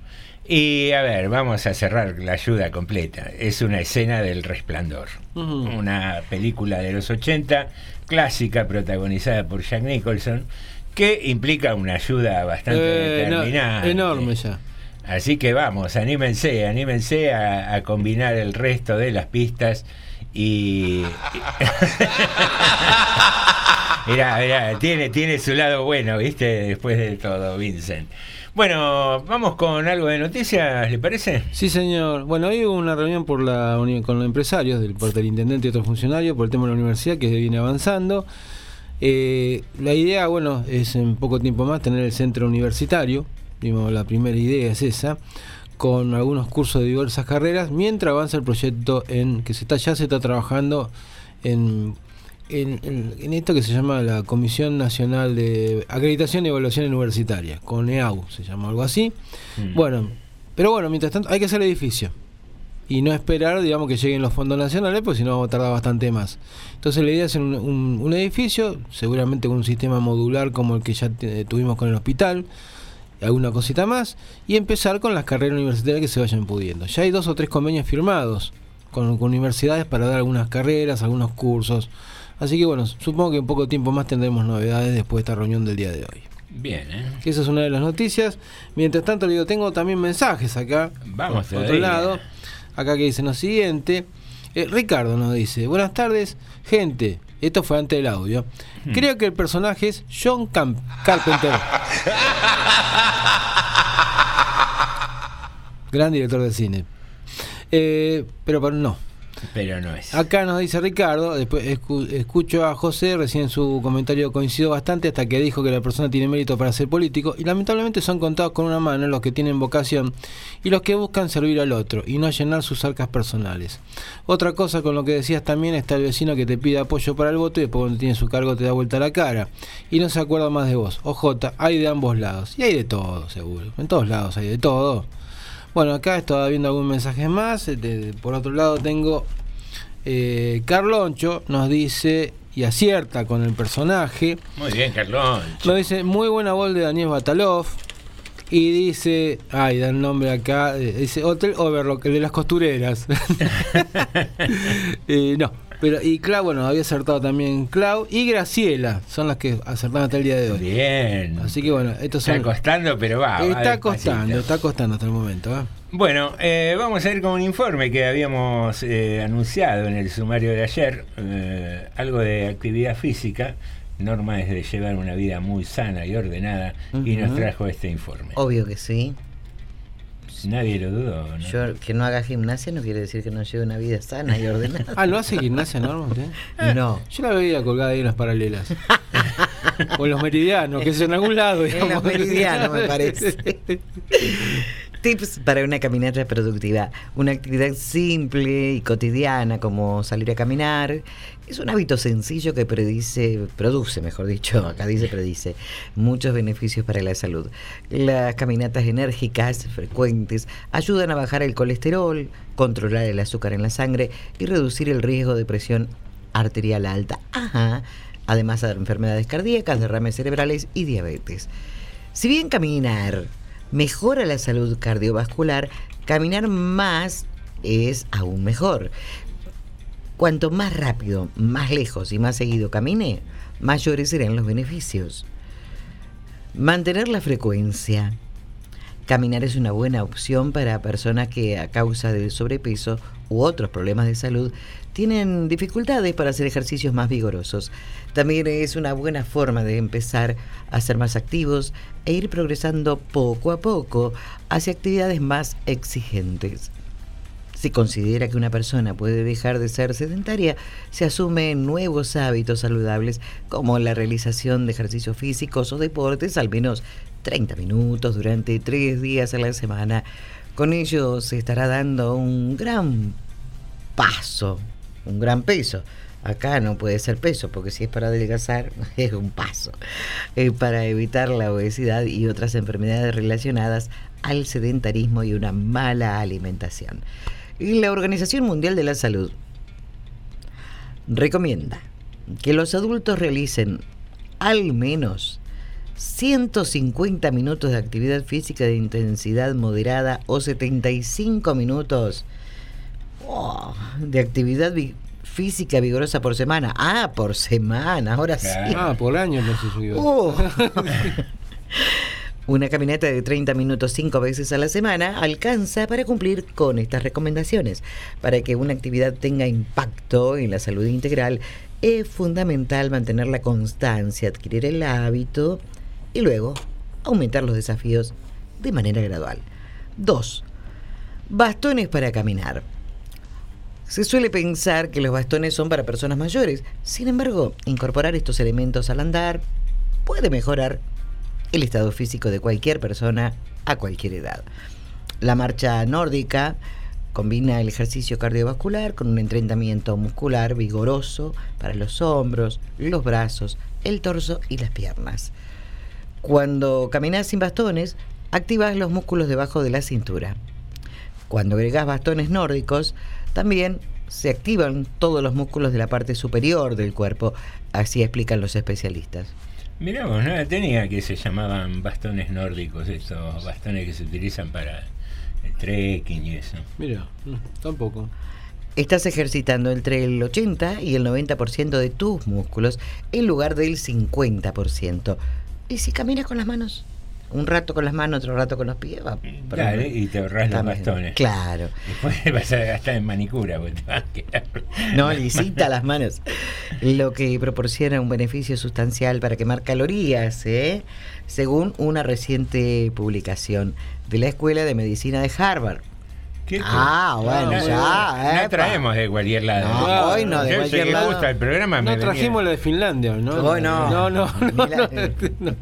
Y a ver, vamos a cerrar la ayuda completa. Es una escena del resplandor. Una película de los 80, clásica, protagonizada por Jack Nicholson, que implica una ayuda bastante Eh, no, determinante. enorme ya. Así que vamos, anímense, anímense a, a combinar el resto de las pistas y... (laughs) Mirá, mirá, tiene, tiene su lado bueno, ¿viste? Después de todo, Vincent. Bueno, vamos con algo de noticias, ¿le parece? Sí, señor. Bueno, hoy hubo una reunión por la con los empresarios, del, por el intendente y otros funcionarios, por el tema de la universidad que viene avanzando. Eh, la idea, bueno, es en poco tiempo más tener el centro universitario. Primero, la primera idea es esa, con algunos cursos de diversas carreras, mientras avanza el proyecto en que se está ya se está trabajando en, en, en- en esto que se llama la Comisión Nacional de Acreditación y Evaluación Universitaria, con EAU, se llama algo así. Mm. Bueno, pero bueno, mientras tanto, hay que hacer el edificio. Y no esperar, digamos, que lleguen los fondos nacionales, pues si no vamos a tardar bastante más. Entonces la idea es un, un- un edificio, seguramente con un sistema modular como el que ya te- tuvimos con el hospital, alguna cosita más, y empezar con las carreras universitarias que se vayan pudiendo. Ya hay dos o tres convenios firmados con, con universidades para dar algunas carreras, algunos cursos. Así que bueno, supongo que en poco tiempo más tendremos novedades después de esta reunión del día de hoy. Bien, ¿eh? Que Esa es una de las noticias. Mientras tanto, le digo, tengo también mensajes acá. Vamos por otro lado. Acá que dicen lo siguiente. Eh, Ricardo nos dice, buenas tardes, gente. Esto fue antes del audio. Hmm. Creo que el personaje es John Camp Carpenter. (laughs) Gran director de cine. Eh, pero, pero no. Pero no es. Acá nos dice Ricardo, después escu- escucho a José, recién su comentario coincidió bastante hasta que dijo que la persona tiene mérito para ser político y lamentablemente son contados con una mano los que tienen vocación y los que buscan servir al otro y no llenar sus arcas personales. Otra cosa con lo que decías también está el vecino que te pide apoyo para el voto y después cuando tiene su cargo te da vuelta la cara y no se acuerda más de vos. OJ, hay de ambos lados y hay de todo seguro, en todos lados hay de todo. Bueno, acá estaba viendo algún mensaje más. eh, de- por otro lado tengo eh, Carloncho, nos dice y acierta con el personaje. Muy bien, Carlón. Nos dice muy buena voz de Daniel Batalov. Y dice, ay, da el nombre acá, eh, dice Hotel Overlock, el de las costureras. (laughs) Eh, no, pero y Clau, bueno, había acertado también Clau y Graciela, son las que acertaron hasta el día de hoy. Bien. Así que bueno, estos son... Está costando, pero va. va Está costando, está costando hasta el momento. ¿eh? Bueno, eh, vamos a ir con un informe que habíamos eh, anunciado en el sumario de ayer, eh, algo de actividad física. Norma es de llevar una vida muy sana y ordenada y nos trajo este informe. Obvio que sí. Nadie lo dudó, ¿no? Yo que no haga gimnasia no quiere decir que no lleve una vida sana y ordenada. Ah, ¿lo hace gimnasia Norma usted? (laughs) No. Yo la veía colgada ahí en las paralelas. (laughs) o en los meridianos, que es en algún lado. En digamos. los meridianos, me parece. (laughs) Tips para una caminata productiva. Una actividad simple y cotidiana como salir a caminar. Es un hábito sencillo que predice, produce, mejor dicho, (laughs) acá dice predice, muchos beneficios para la salud. Las caminatas enérgicas, frecuentes, ayudan a bajar el colesterol, controlar el azúcar en la sangre y reducir el riesgo de presión arterial alta. Ajá. Además de enfermedades cardíacas, derrames cerebrales y diabetes. Si bien caminar mejora la salud cardiovascular, caminar más es aún mejor. Cuanto más rápido, más lejos y más seguido camine, mayores serán los beneficios. Mantener la frecuencia. Caminar es una buena opción para personas que a causa del sobrepeso u otros problemas de salud tienen dificultades para hacer ejercicios más vigorosos. También es una buena forma de empezar a ser más activos e ir progresando poco a poco hacia actividades más exigentes. Si considera que una persona puede dejar de ser sedentaria, se asumen nuevos hábitos saludables como la realización de ejercicios físicos o deportes al menos 30 minutos durante tres días a la semana. Con ello se estará dando un gran paso, un gran peso. Acá no puede ser peso, porque si es para adelgazar, (laughs) es un paso. Eh, para evitar la obesidad y otras enfermedades relacionadas al sedentarismo y una mala alimentación. Y la Organización Mundial de la Salud recomienda que los adultos realicen al menos 150 minutos de actividad física de intensidad moderada o 75 minutos oh, de actividad vi- física vigorosa por semana. Ah, por semana, ahora sí. Ah, por año no se subió. Oh. (laughs) Una caminata de 30 minutos cinco veces a la semana alcanza para cumplir con estas recomendaciones. Para que una actividad tenga impacto en la salud integral, es fundamental mantener la constancia, adquirir el hábito y luego aumentar los desafíos de manera gradual. 2. Bastones para caminar. Se suele pensar que los bastones son para personas mayores. Sin embargo, incorporar estos elementos al andar puede mejorar el estado físico de cualquier persona a cualquier edad. La marcha nórdica combina el ejercicio cardiovascular con un entrenamiento muscular vigoroso para los hombros, los brazos, el torso y las piernas. Cuando caminas sin bastones, activas los músculos debajo de la cintura. Cuando agregas bastones nórdicos, también se activan todos los músculos de la parte superior del cuerpo, así explican los especialistas. Mirá vos, no tenía que se llamaban bastones nórdicos, estos bastones que se utilizan para el trekking y eso. Mira, tampoco. Estás ejercitando entre el 80 y el 90% de tus músculos en lugar del 50%. ¿Y si caminas con las manos? Un rato con las manos, otro rato con los pies. Va, Claro, ejemplo. y te ahorras los bastones. Claro. Después (laughs) vas a gastar en manicura, porque te vas a quedar. (laughs) No, lisita las manos. Lo que proporciona un beneficio sustancial para quemar calorías, ¿eh? según una reciente publicación de la Escuela de Medicina de Harvard. ¿Qué? Ah, bueno, no, ya. No traemos de cualquier lado. No, hoy no, de Yo, cualquier lado. gusta el programa, me No venía- trajimos la de Finlandia, ¿no? Oh, no. No, no, no.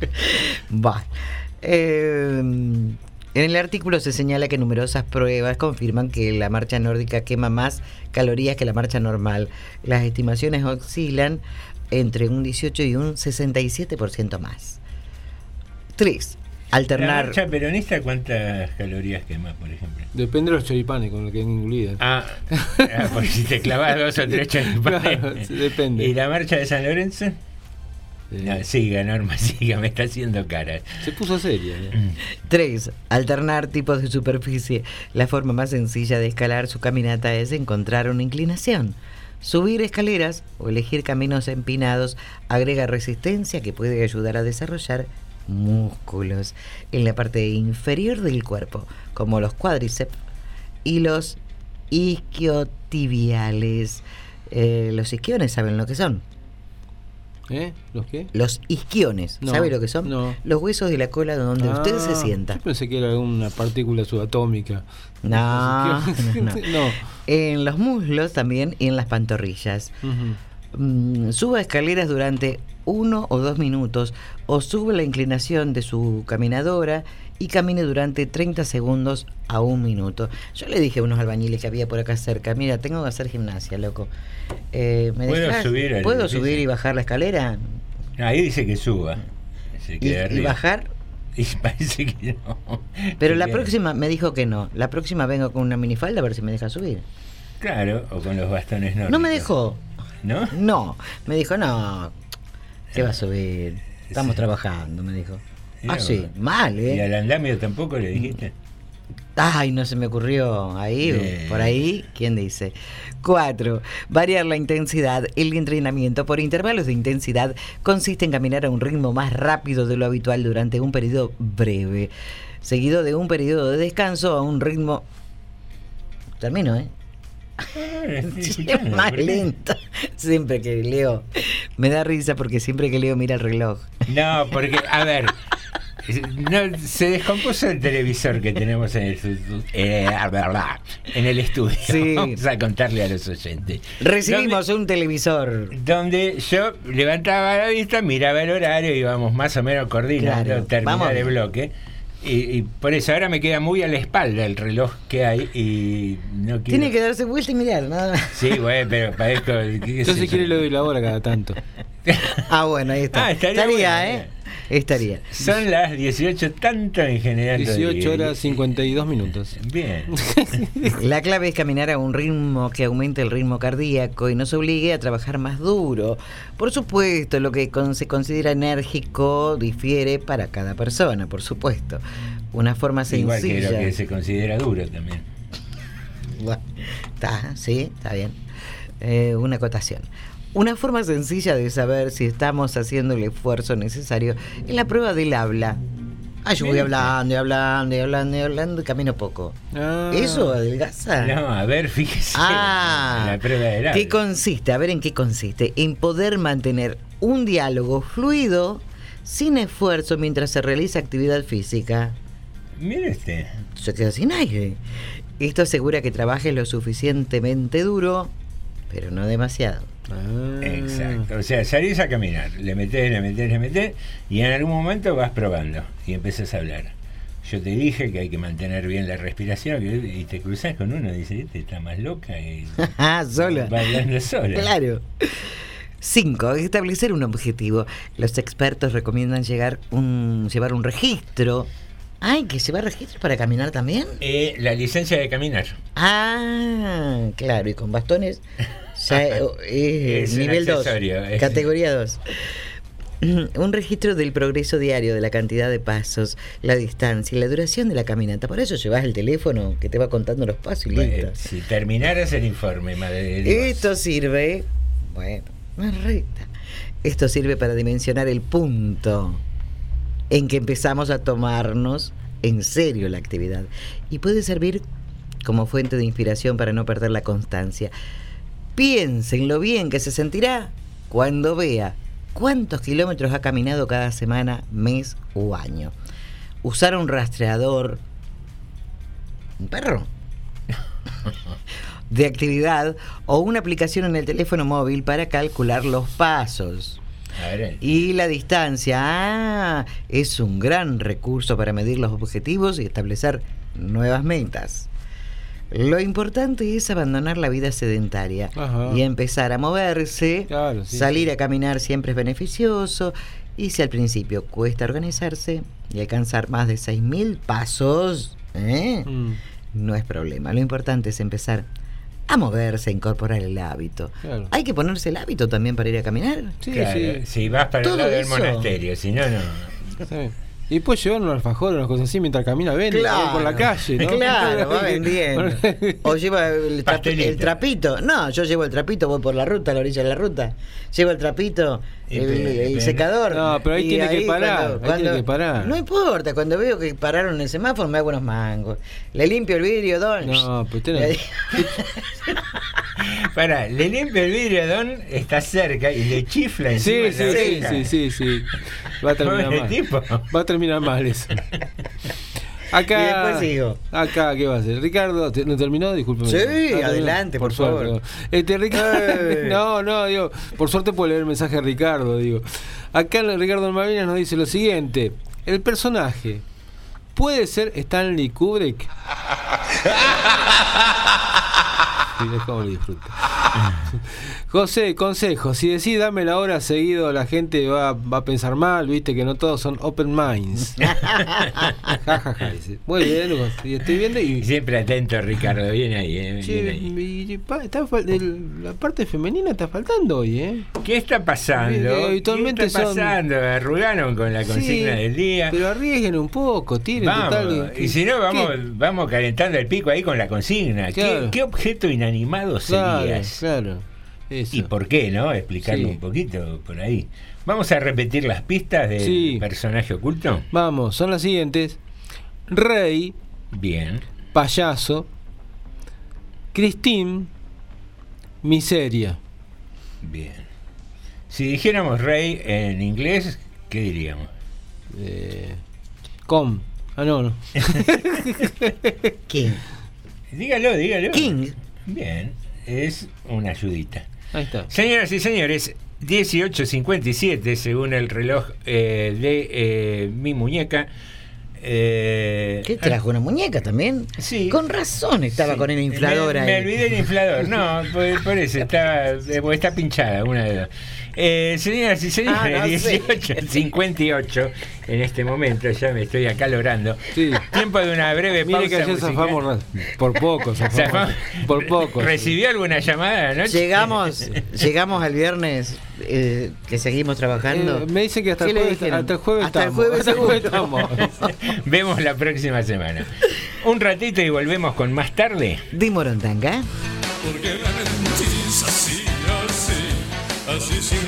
(laughs) Va. Eh, en el artículo se señala que numerosas pruebas confirman que la marcha nórdica quema más calorías que la marcha normal. Las estimaciones oscilan entre un 18 y un 67% más. 3. ¿La Alternar. marcha peronista cuántas calorías quema, por ejemplo? Depende de los choripanes con los que incluidas. Ah, ah, porque si te clavas dos o tres (laughs) choripanes. Claro, depende. ¿Y la marcha de San Lorenzo? No, siga, Norma, (laughs) siga, me está haciendo cara. Se puso seria. ¿eh? 3. Alternar tipos de superficie. La forma más sencilla de escalar su caminata es encontrar una inclinación. Subir escaleras o elegir caminos empinados agrega resistencia que puede ayudar a desarrollar músculos en la parte inferior del cuerpo, como los cuádriceps y los isquiotibiales. Eh, los isquiones saben lo que son. ¿Eh? ¿Los qué? Los isquiones, No, ¿sabe lo que son? no. Los huesos de la cola donde usted se Ah, sienta. Yo pensé que era alguna partícula subatómica. No, no, (laughs) no. En los muslos también y en las pantorrillas. Mm, suba escaleras durante uno o dos minutos o sube la inclinación de su caminadora y camine durante 30 segundos a un minuto. Yo le dije a unos albañiles que había por acá cerca, mira, tengo que hacer gimnasia, loco. Eh, ¿me ¿Puedo dejás? subir ¿Puedo subir y bajar la escalera? Ahí dice que suba. Se ¿Y, queda y arriba. bajar? Y (laughs) parece que no. Pero Se la próxima me dijo que no. La próxima vengo con una minifalda a ver si me deja subir. Claro, o con los bastones nórdicos. No me dejó. ¿No? No, me dijo, no, ¿qué va a subir? Estamos trabajando, me dijo. Ah, sí, mal, ¿Y ¿eh? al andamio tampoco le dijiste? Ay, no se me ocurrió. Ahí, por ahí, ¿quién dice? Cuatro, variar la intensidad. El entrenamiento por intervalos de intensidad consiste en caminar a un ritmo más rápido de lo habitual durante un periodo breve, seguido de un periodo de descanso a un ritmo... Termino, ¿eh? Sí, (laughs) escuchando, más lento. Siempre que leo. Me da risa porque siempre que leo mira el reloj. No, porque, a ver, no, se descompuso el televisor que tenemos en el, eh, en el estudio. Sí. (laughs) Vamos a contarle a los oyentes. Recibimos un televisor. Donde yo levantaba la vista, miraba el horario y íbamos más o menos coordinando, Claro, terminar vamos el bloque. Y, y por eso ahora me queda muy a la espalda el reloj que hay y no quiero... Tiene que darse vuelta y mirar, nada más. Sí, bueno, pero parezco... ¿qué Yo sé si yo? quiere le doy la hora cada tanto. (laughs) Ah, bueno, ahí está. Ah, estaría estaría, bueno, ¿eh? Estaría. Son las 18 tanto en general. 18 horas 52 minutos. Bien. (laughs) La clave es caminar a un ritmo que aumente el ritmo cardíaco y nos obligue a trabajar más duro. Por supuesto, lo que con- se considera enérgico difiere para cada persona, por supuesto. Una forma Igual que sencilla. lo que se considera duro también. Bueno, está, sí, está bien. Eh, una acotación. Una forma sencilla de saber si estamos haciendo el esfuerzo necesario es la prueba del habla. Ah, yo voy hablando y hablando y hablando y hablando y camino poco. Ah. ¿Eso adelgaza? No, a ver, fíjese. Ah, la prueba del ¿Qué habla. consiste? A ver en qué consiste. En poder mantener un diálogo fluido sin esfuerzo mientras se realiza actividad física. Mire usted. Se queda sin aire. Esto asegura que trabajes lo suficientemente duro, pero no demasiado. Ah. Exacto. O sea, salís a caminar, le metés, le metés, le metés, y en algún momento vas probando y empezás a hablar. Yo te dije que hay que mantener bien la respiración y te cruzás con uno y dices, este está más loca y (laughs) Ah, sola. va hablando sola. Claro. 5. Establecer un objetivo. Los expertos recomiendan llegar un, llevar un registro Ay, que se va a registro para caminar también. Eh, la licencia de caminar. Ah, claro, y con bastones (laughs) ya eh, (laughs) eh, Es nivel 2, accesorio, es- categoría 2. (clears throat) Un registro del progreso diario, de la cantidad de pasos, la distancia y la duración de la caminata. Por eso llevas el teléfono que te va contando los pasos y listo. Si terminaras el informe, madre de Dios. Esto sirve, bueno, recta. Esto sirve para dimensionar el punto en que empezamos a tomarnos en serio la actividad. Y puede servir como fuente de inspiración para no perder la constancia. Piensen lo bien que se sentirá cuando vea cuántos kilómetros ha caminado cada semana, mes o año. Usar un rastreador, un perro, (laughs) de actividad o una aplicación en el teléfono móvil para calcular los pasos. Y la distancia, ah, es un gran recurso para medir los objetivos y establecer nuevas metas. Lo importante es abandonar la vida sedentaria Ajá. y empezar a moverse. Claro, sí, Salir a caminar siempre es beneficioso. Y si al principio cuesta organizarse y alcanzar más de 6.000 pasos, ¿eh? Mm. no es problema. Lo importante es empezar a moverse, a incorporar el hábito. Claro. Hay que ponerse el hábito también para ir a caminar. Sí, claro, sí. Si vas para el lado del monasterio, si no, no. Y puedes llevar unos alfajores, unas cosas así mientras camina, ven Claro. por la calle, ¿no? Claro, va (laughs) vendiendo. O lleva el, trapi- el trapito. No, yo llevo el trapito, voy por la ruta, a la orilla de la ruta. Llevo el trapito, el, secador. No, pero ahí y tiene que parar, ahí tiene que parar. No importa, cuando veo que pararon en el semáforo me hago unos mangos. Le limpio el vidrio, don. No, pues Le- tenés... (laughs) Para, le limpia el vidrio a Don, está cerca y le chifla Sí, encima sí, la sí, oreja. sí, sí, sí. Va a terminar mal. tipo. Va a terminar mal eso. (laughs) Acá, Y después sigo. Acá, ¿qué va a hacer? Ricardo, ¿te- ¿no terminó? Discúlpeme. Sí, Ah, adelante, por suerte. favor. Este, Ricardo, Eh. (laughs) no, no, digo, por suerte puedo leer el mensaje de Ricardo, digo. Acá Ricardo Malvinas nos dice lo siguiente: el personaje puede ser Stanley Kubrick. (laughs) Es como lo disfruta. (laughs) José, consejo, si decís dame la hora seguido, la gente va, va a pensar mal, viste que no todos son open minds. (laughs) Ja, ja, ja, dice. Muy bien, y estoy viendo y... Siempre atento, Ricardo, viene ahí, eh, ahí. y- pa- está el- la parte femenina está faltando hoy, ¿eh? ¿Qué está pasando? Mire, ¿Qué está son- pasando? Arrugaron con la consigna Sí, del día. Pero arriesguen un poco, tiren Vamos, total. y si no, vamos, ¿qué? vamos calentando el pico ahí con la consigna. ¿Qué- Claro. ¿Qué, objeto inanimado Claro, serías? Claro. Eso. ¿Y por qué, no? Explicarlo Sí. un poquito por ahí. Vamos a repetir las pistas del Sí. personaje oculto. Vamos, son las siguientes. Rey, Bien. payaso, Cristín, miseria. Bien. Si dijéramos rey en inglés, ¿qué diríamos? Eh, com. Ah, no, no. (laughs) (laughs) King. Dígalo, dígalo. King. Bien, es una ayudita. Ahí está. Señoras y señores, 18.57 según el reloj eh, de eh, mi muñeca. Eh, ¿Qué trajo una muñeca también? Sí. Con razón estaba con el inflador me, ahí. me olvidé el inflador, no, por, por eso está, está pinchada, una de dos. Eh, señoras y señores, Ah, no sé. 18.58 en este momento, ya me estoy acalorando. Sí. Tiempo de una breve Mire pausa que ayer musical. zafamos ra- por poco, (laughs) zafamos. Por poco. ¿Recibió alguna llamada anoche? Llegamos, (laughs) llegamos al viernes eh, que seguimos trabajando. Eh, me dice que hasta ¿Qué el jueves, hasta el jueves Hasta el estamos. jueves hasta el jueves seguro. estamos. (laughs) Vemos la próxima semana. Un ratito y volvemos con más tarde. De Morondanga. Porque me mentís así, así, así sin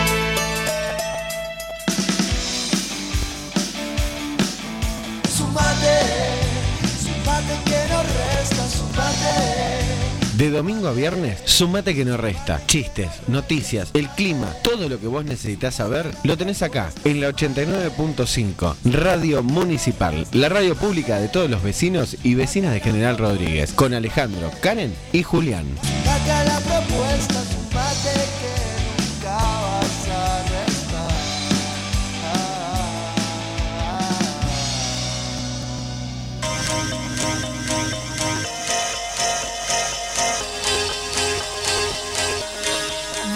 De domingo a viernes, sumate que no resta. Chistes, noticias, el clima, todo lo que vos necesitas saber, lo tenés acá, en la 89.5, Radio Municipal, la radio pública de todos los vecinos y vecinas de General Rodríguez, con Alejandro, Karen y Julián.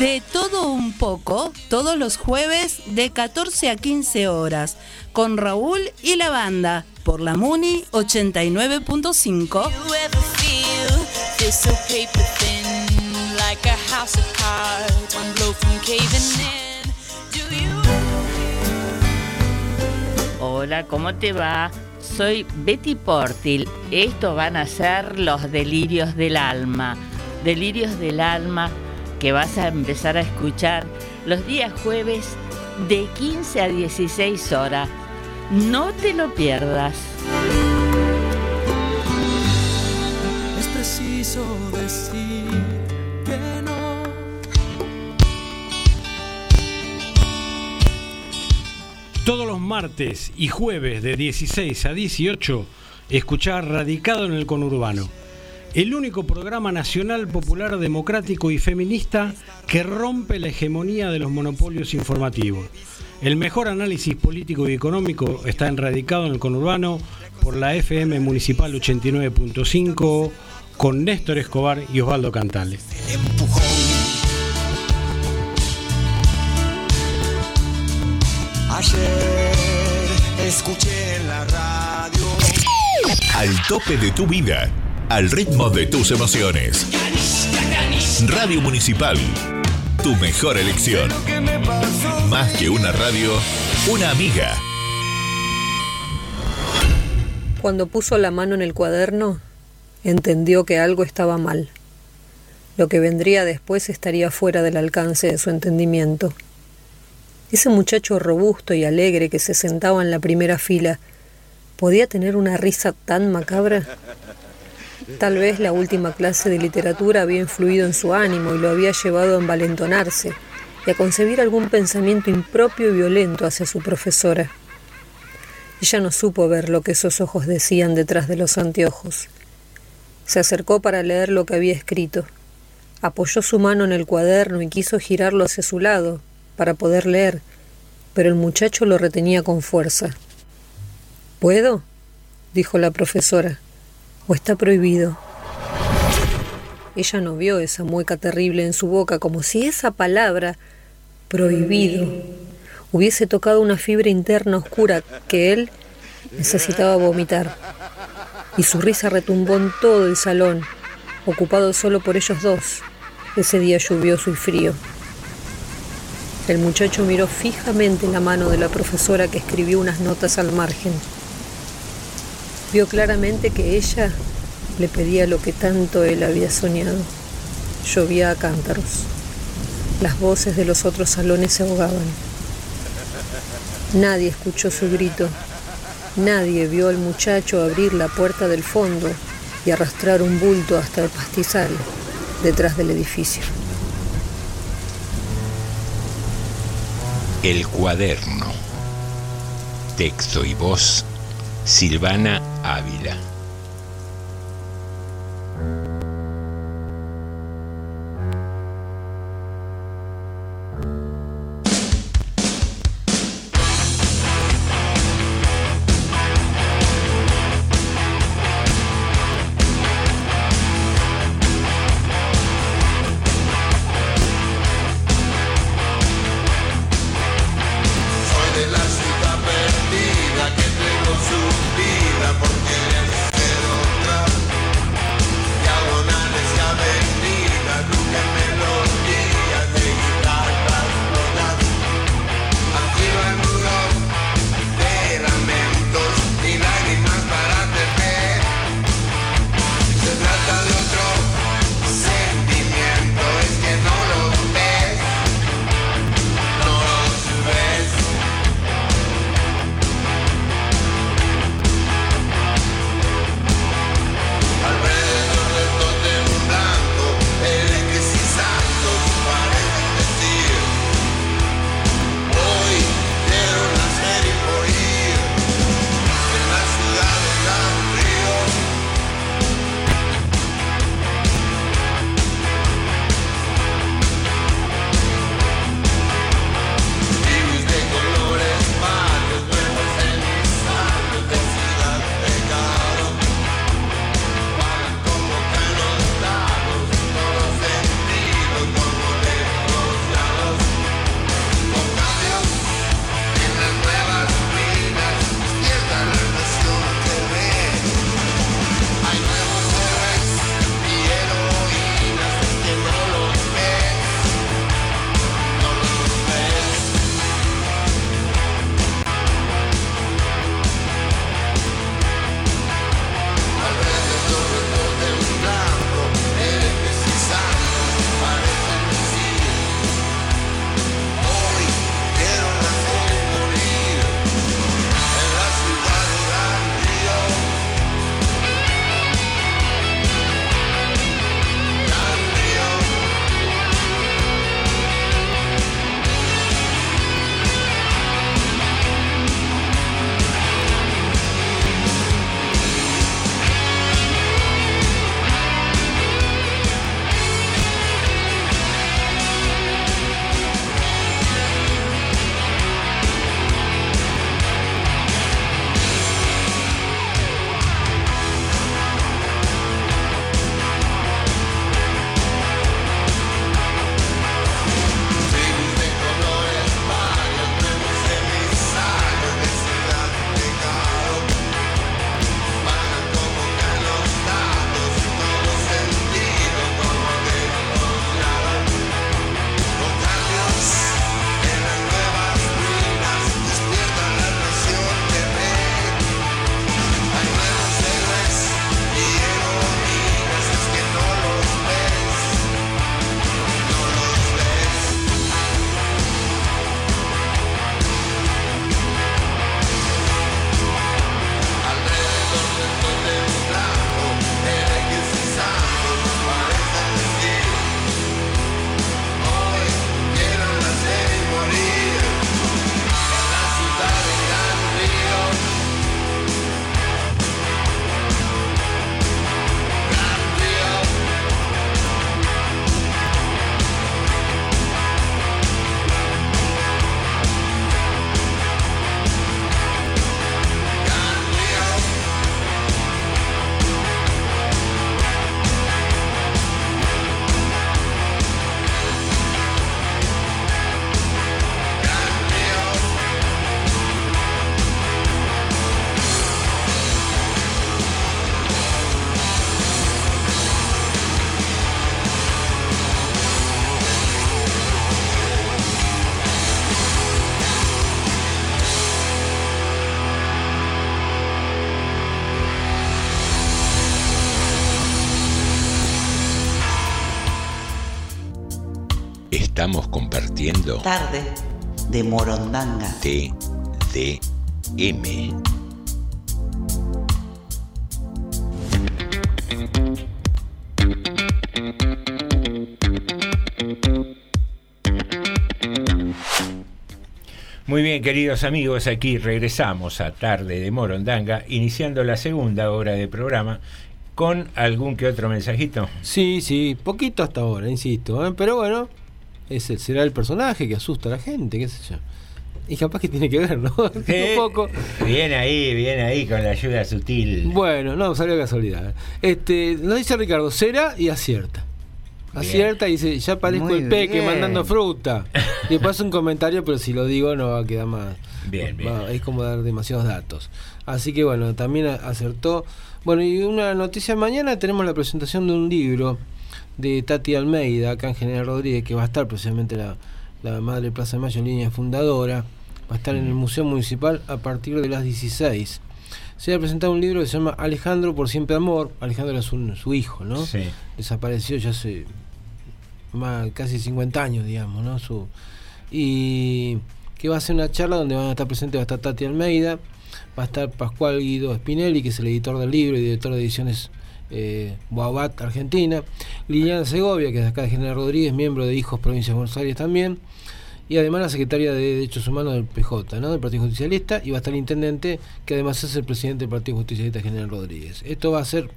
De todo un poco, todos los jueves de 14 a 15 horas, con Raúl y la banda, por la Muni 89.5. you ever feel this so paper thin, like a house of cards, one blow from caving in? Do you? Hola, ¿cómo te va? Soy Betty Portil. Estos van a ser los delirios del alma. Delirios del alma que vas a empezar a escuchar los días jueves de 15 a 16 horas. No te lo pierdas. Es preciso decir que no. Todos los martes y jueves de 16 a 18, escuchar Radicado en el Conurbano. El único programa nacional popular democrático y feminista que rompe la hegemonía de los monopolios informativos. El mejor análisis político y económico está en Radicado en el Conurbano por la FM Municipal 89.5 con Néstor Escobar y Osvaldo Cantales. Ayer escuché en la radio. Al tope de tu vida, al ritmo de tus emociones. Radio Municipal, tu mejor elección. Más que una radio, una amiga. Cuando puso la mano en el cuaderno, entendió que algo estaba mal. Lo que vendría después estaría fuera del alcance de su entendimiento. Ese muchacho robusto y alegre que se sentaba en la primera fila, ¿podía tener una risa tan macabra? Tal vez la última clase de literatura había influido en su ánimo y lo había llevado a envalentonarse y a concebir algún pensamiento impropio y violento hacia su profesora. Ella no supo ver lo que esos ojos decían detrás de los anteojos. Se acercó para leer lo que había escrito. Apoyó su mano en el cuaderno y quiso girarlo hacia su lado para poder leer, pero el muchacho lo retenía con fuerza. ¿Puedo? dijo la profesora. ¿O está prohibido? Ella no vio esa mueca terrible en su boca, como si esa palabra, prohibido, hubiese tocado una fibra interna oscura que él necesitaba vomitar. Y su risa retumbó en todo el salón, ocupado solo por ellos dos, ese día lluvioso y frío. El muchacho miró fijamente la mano de la profesora que escribió unas notas al margen. Vio claramente que ella le pedía lo que tanto él había soñado. Llovía a cántaros. Las voces de los otros salones se ahogaban. Nadie escuchó su grito. Nadie vio al muchacho abrir la puerta del fondo y arrastrar un bulto hasta el pastizal detrás del edificio. El cuaderno. Texto y voz, Silvana Ávila. Tarde de Morondanga. TDM. Muy bien, queridos amigos, aquí regresamos a Tarde de Morondanga, iniciando la segunda hora de programa con algún que otro mensajito. Sí, sí, poquito hasta ahora, insisto. ¿eh? Pero bueno, ese será el personaje que asusta a la gente, qué sé yo. Y capaz que tiene que ver, ¿no? Eh, (laughs) Un poco. Bien ahí, bien ahí con la ayuda sutil. Bueno, no, salió casualidad. Este, nos dice Ricardo, será y acierta. Acierta y dice, ya parezco Muy el peque bien. mandando fruta. (laughs) Y después un comentario, pero si lo digo no va a quedar más. Bien, bien. va- es como dar demasiados datos. Así que bueno, también acertó. Bueno, y una noticia mañana tenemos la presentación de un libro de Tati Almeida, acá en General Rodríguez, que va a estar precisamente la, la Madre Plaza de Mayo en línea fundadora. Va a estar en el Museo Municipal a partir de las 16. Se va a presentar un libro que se llama Alejandro por siempre amor. Alejandro es un- su hijo, ¿no? Sí. Desapareció ya hace más, casi 50 años, digamos, ¿no? Su, y que va a ser una charla donde van a estar presentes, va a estar Tati Almeida, va a estar Pascual Guido Spinelli, que es el editor del libro y director de ediciones eh, Boabat, Argentina, Liliana Segovia, que es de acá de General Rodríguez, miembro de Hijos Provincia de Buenos Aires también, y además la secretaria de Derechos Humanos del PJ, del Partido Justicialista, y va a estar el intendente, que además es el presidente del Partido Justicialista General Rodríguez. Esto va a ser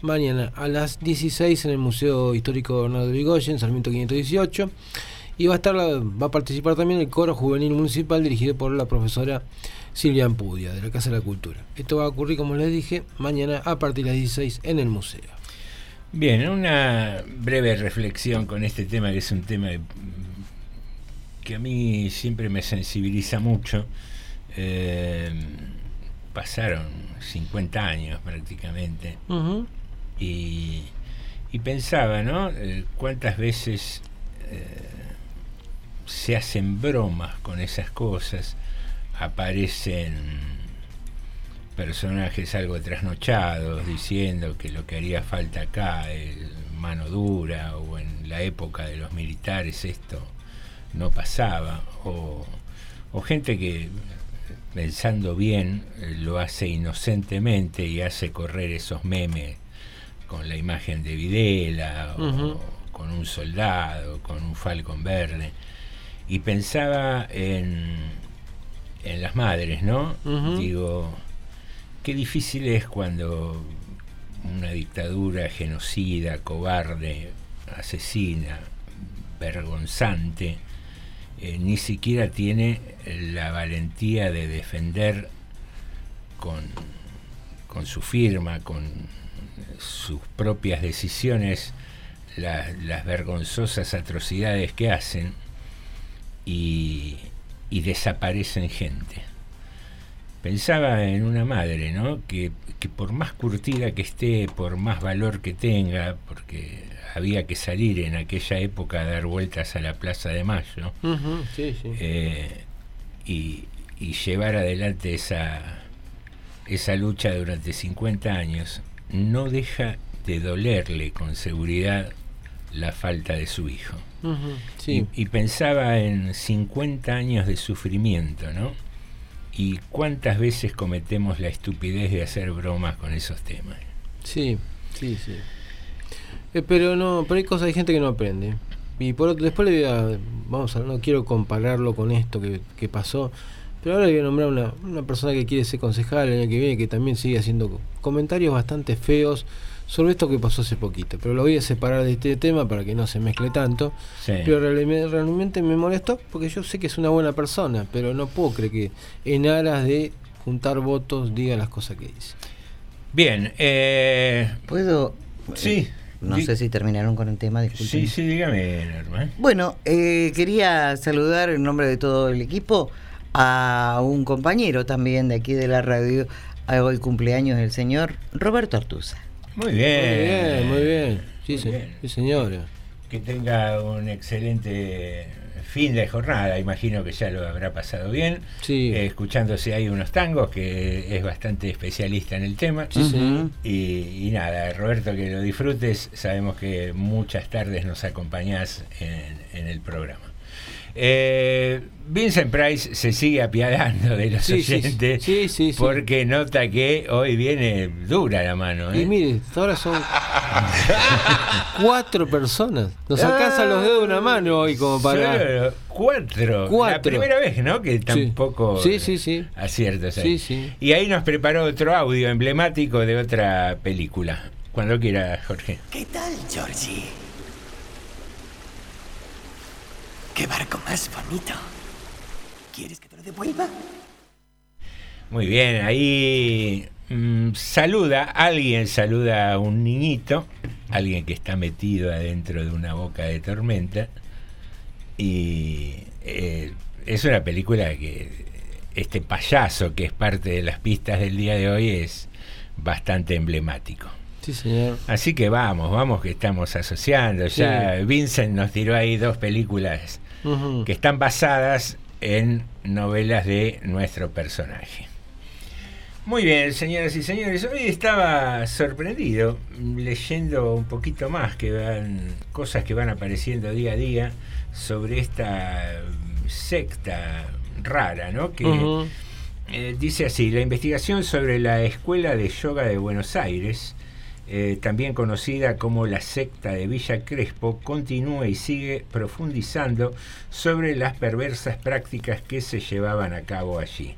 mañana a las 16 en el Museo Histórico Bernardo de Vigoyen, Sarmiento 518, y va a estar va a participar también el coro juvenil municipal dirigido por la profesora Silvia Ampudia, de la Casa de la Cultura. Esto va a ocurrir, como les dije, mañana a partir de las 16 en el museo. Bien, una breve reflexión con este tema, que es un tema que a mí siempre me sensibiliza mucho. Eh, pasaron 50 años prácticamente y, y pensaba, ¿no? Eh, ¿Cuántas veces eh, se hacen bromas con esas cosas? Aparecen personajes algo trasnochados diciendo que lo que haría falta acá es mano dura o en la época de los militares esto no pasaba o, o gente que pensando bien lo hace inocentemente y hace correr esos memes con la imagen de Videla o con un soldado, con un falcón verde. Y pensaba en, en las madres, ¿no? Digo, qué difícil es cuando una dictadura genocida, cobarde, asesina, vergonzante, eh, ni siquiera tiene la valentía de defender con, con su firma, con sus propias decisiones, la- las vergonzosas atrocidades que hacen y, y desaparecen gente. Pensaba en una madre, ¿no? Que, que por más curtida que esté, por más valor que tenga, porque había que salir en aquella época a dar vueltas a la Plaza de Mayo, Ujú, sí, sí. eh, y, y llevar adelante esa, esa lucha durante 50 años, no deja de dolerle con seguridad la falta de su hijo. Sí. Y, y pensaba en 50 años de sufrimiento, ¿no? Y cuántas veces cometemos la estupidez de hacer bromas con esos temas. Sí, sí, sí. Eh, pero no, pero hay cosas, hay gente que no aprende. Y por otro, después le voy a, vamos a, no quiero compararlo con esto que, que pasó, pero ahora le voy a nombrar una, una persona que quiere ser concejal el año que viene, que también sigue haciendo co- comentarios bastante feos sobre esto que pasó hace poquito. Pero lo voy a separar de este tema para que no se mezcle tanto. Sí. Pero realmente, me molestó porque yo sé que es una buena persona, pero no puedo creer que en aras de juntar votos diga las cosas que dice. Bien, eh, ¿Puedo? Sí. No Di- sé si terminaron con el tema, disculpen. Sí, sí, dígame, Norma. Bueno, eh, quería saludar en nombre de todo el equipo a un compañero también de aquí de la radio, a hoy cumpleaños del señor Roberto Artuza. Muy bien. Muy bien, muy bien. Sí, Muy se- bien. sí, señora. Que tenga un excelente fin de jornada, imagino que ya lo habrá pasado bien, eh, escuchándose ahí unos tangos, que es bastante especialista en el tema. Sí, sí. Y, y nada, Roberto, que lo disfrutes, sabemos que muchas tardes nos acompañás en, en el programa. Eh, Vincent Price se sigue apiadando de los Sí, oyentes sí, sí, sí. porque nota que hoy viene dura la mano. ¿eh? Y mire, ahora son (laughs) cuatro personas. Nos alcanzan los dedos de una mano hoy como para. Solo cuatro. La Cuatro. primera vez, ¿no? Que tampoco Sí, sí, sí. aciertos ahí. Sí, sí. Y ahí nos preparó otro audio emblemático de otra película. Cuando quiera, Jorge. ¿Qué tal, Georgie? ¿Qué barco más bonito? ¿Quieres que te lo devuelva? Muy bien, ahí mm, saluda, alguien saluda a un niñito, alguien que está metido adentro de una boca de tormenta. Y eh, es una película que este payaso que es parte de las pistas del día de hoy es bastante emblemático. Sí, señor. Así que vamos, vamos que estamos asociando. Ya Sí. Vincent nos tiró ahí dos películas Que están basadas en novelas de nuestro personaje. Muy bien, señoras y señores, hoy estaba sorprendido leyendo un poquito más que van cosas que van apareciendo día a día sobre esta mm, secta rara, ¿no? Que eh, dice así, la investigación sobre la Escuela de Yoga de Buenos Aires, eh, también conocida como la secta de Villa Crespo, continúa y sigue profundizando sobre las perversas prácticas que se llevaban a cabo allí.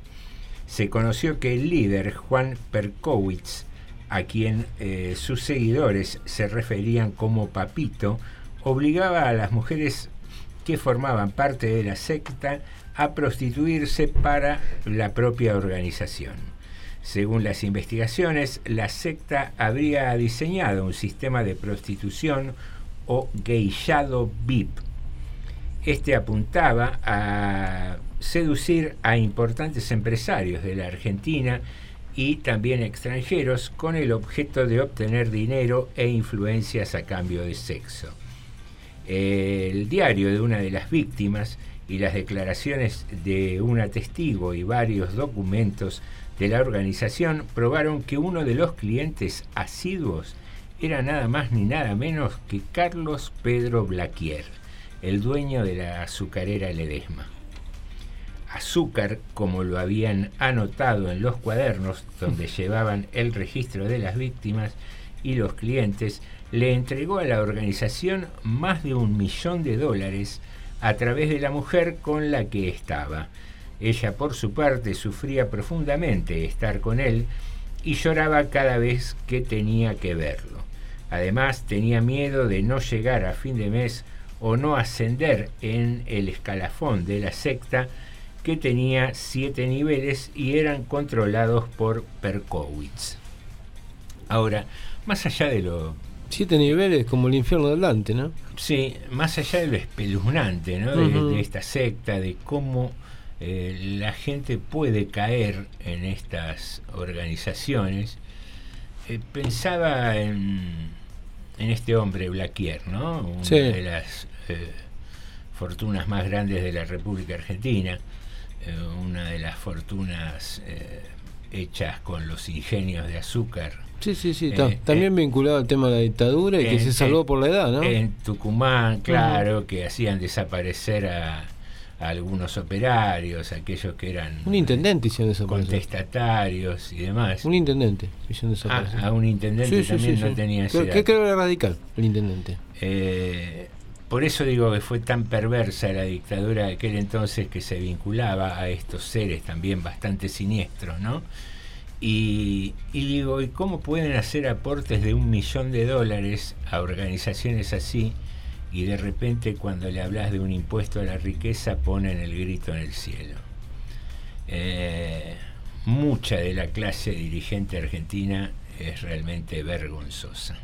Se conoció que el líder, Juan Perkowitz, a quien eh, sus seguidores se referían como Papito, obligaba a las mujeres que formaban parte de la secta a prostituirse para la propia organización. Según las investigaciones, la secta habría diseñado un sistema de prostitución o geishado VIP. Este apuntaba a seducir a importantes empresarios de la Argentina y también extranjeros con el objeto de obtener dinero e influencias a cambio de sexo. El diario de una de las víctimas y las declaraciones de una testigo y varios documentos de la organización probaron que uno de los clientes asiduos era nada más ni nada menos que Carlos Pedro Blaquier, el dueño de la azucarera Ledesma. Azúcar, como lo habían anotado en los cuadernos donde (laughs) llevaban el registro de las víctimas y los clientes, le entregó a la organización más de un millón de dólares a través de la mujer con la que estaba. Ella, por su parte, sufría profundamente estar con él y lloraba cada vez que tenía que verlo. Además, tenía miedo de no llegar a fin de mes o no ascender en el escalafón de la secta que tenía siete niveles y eran controlados por Perkowitz. Ahora, más allá de lo Siete niveles como el infierno del Dante, ¿no? Sí, más allá de lo espeluznante ¿no? de esta secta, de cómo eh, la gente puede caer en estas organizaciones, eh, pensaba en, en este hombre Blaquier, ¿no? Una Sí. de las eh, fortunas más grandes de la República Argentina, eh, una de las fortunas hechas con los ingenios de azúcar Sí, sí, sí. Eh, ta- eh, también vinculado al tema de la dictadura y que se salvó por la edad, ¿no? En Tucumán, claro, que hacían desaparecer a, a algunos operarios, aquellos que eran Un intendente hicieron eso. contestatarios y demás. Un intendente hicieron eso. Ah, a un intendente también no tenía Creo, que creo era radical, el intendente. Eh, por eso digo que fue tan perversa la dictadura de aquel entonces que se vinculaba a estos seres también bastante siniestros, ¿no? Y, y digo, ¿y cómo pueden hacer aportes de un millón de dólares a organizaciones así y de repente cuando le hablas de un impuesto a la riqueza ponen el grito en el cielo? Eh, mucha de la clase dirigente argentina es realmente vergonzosa.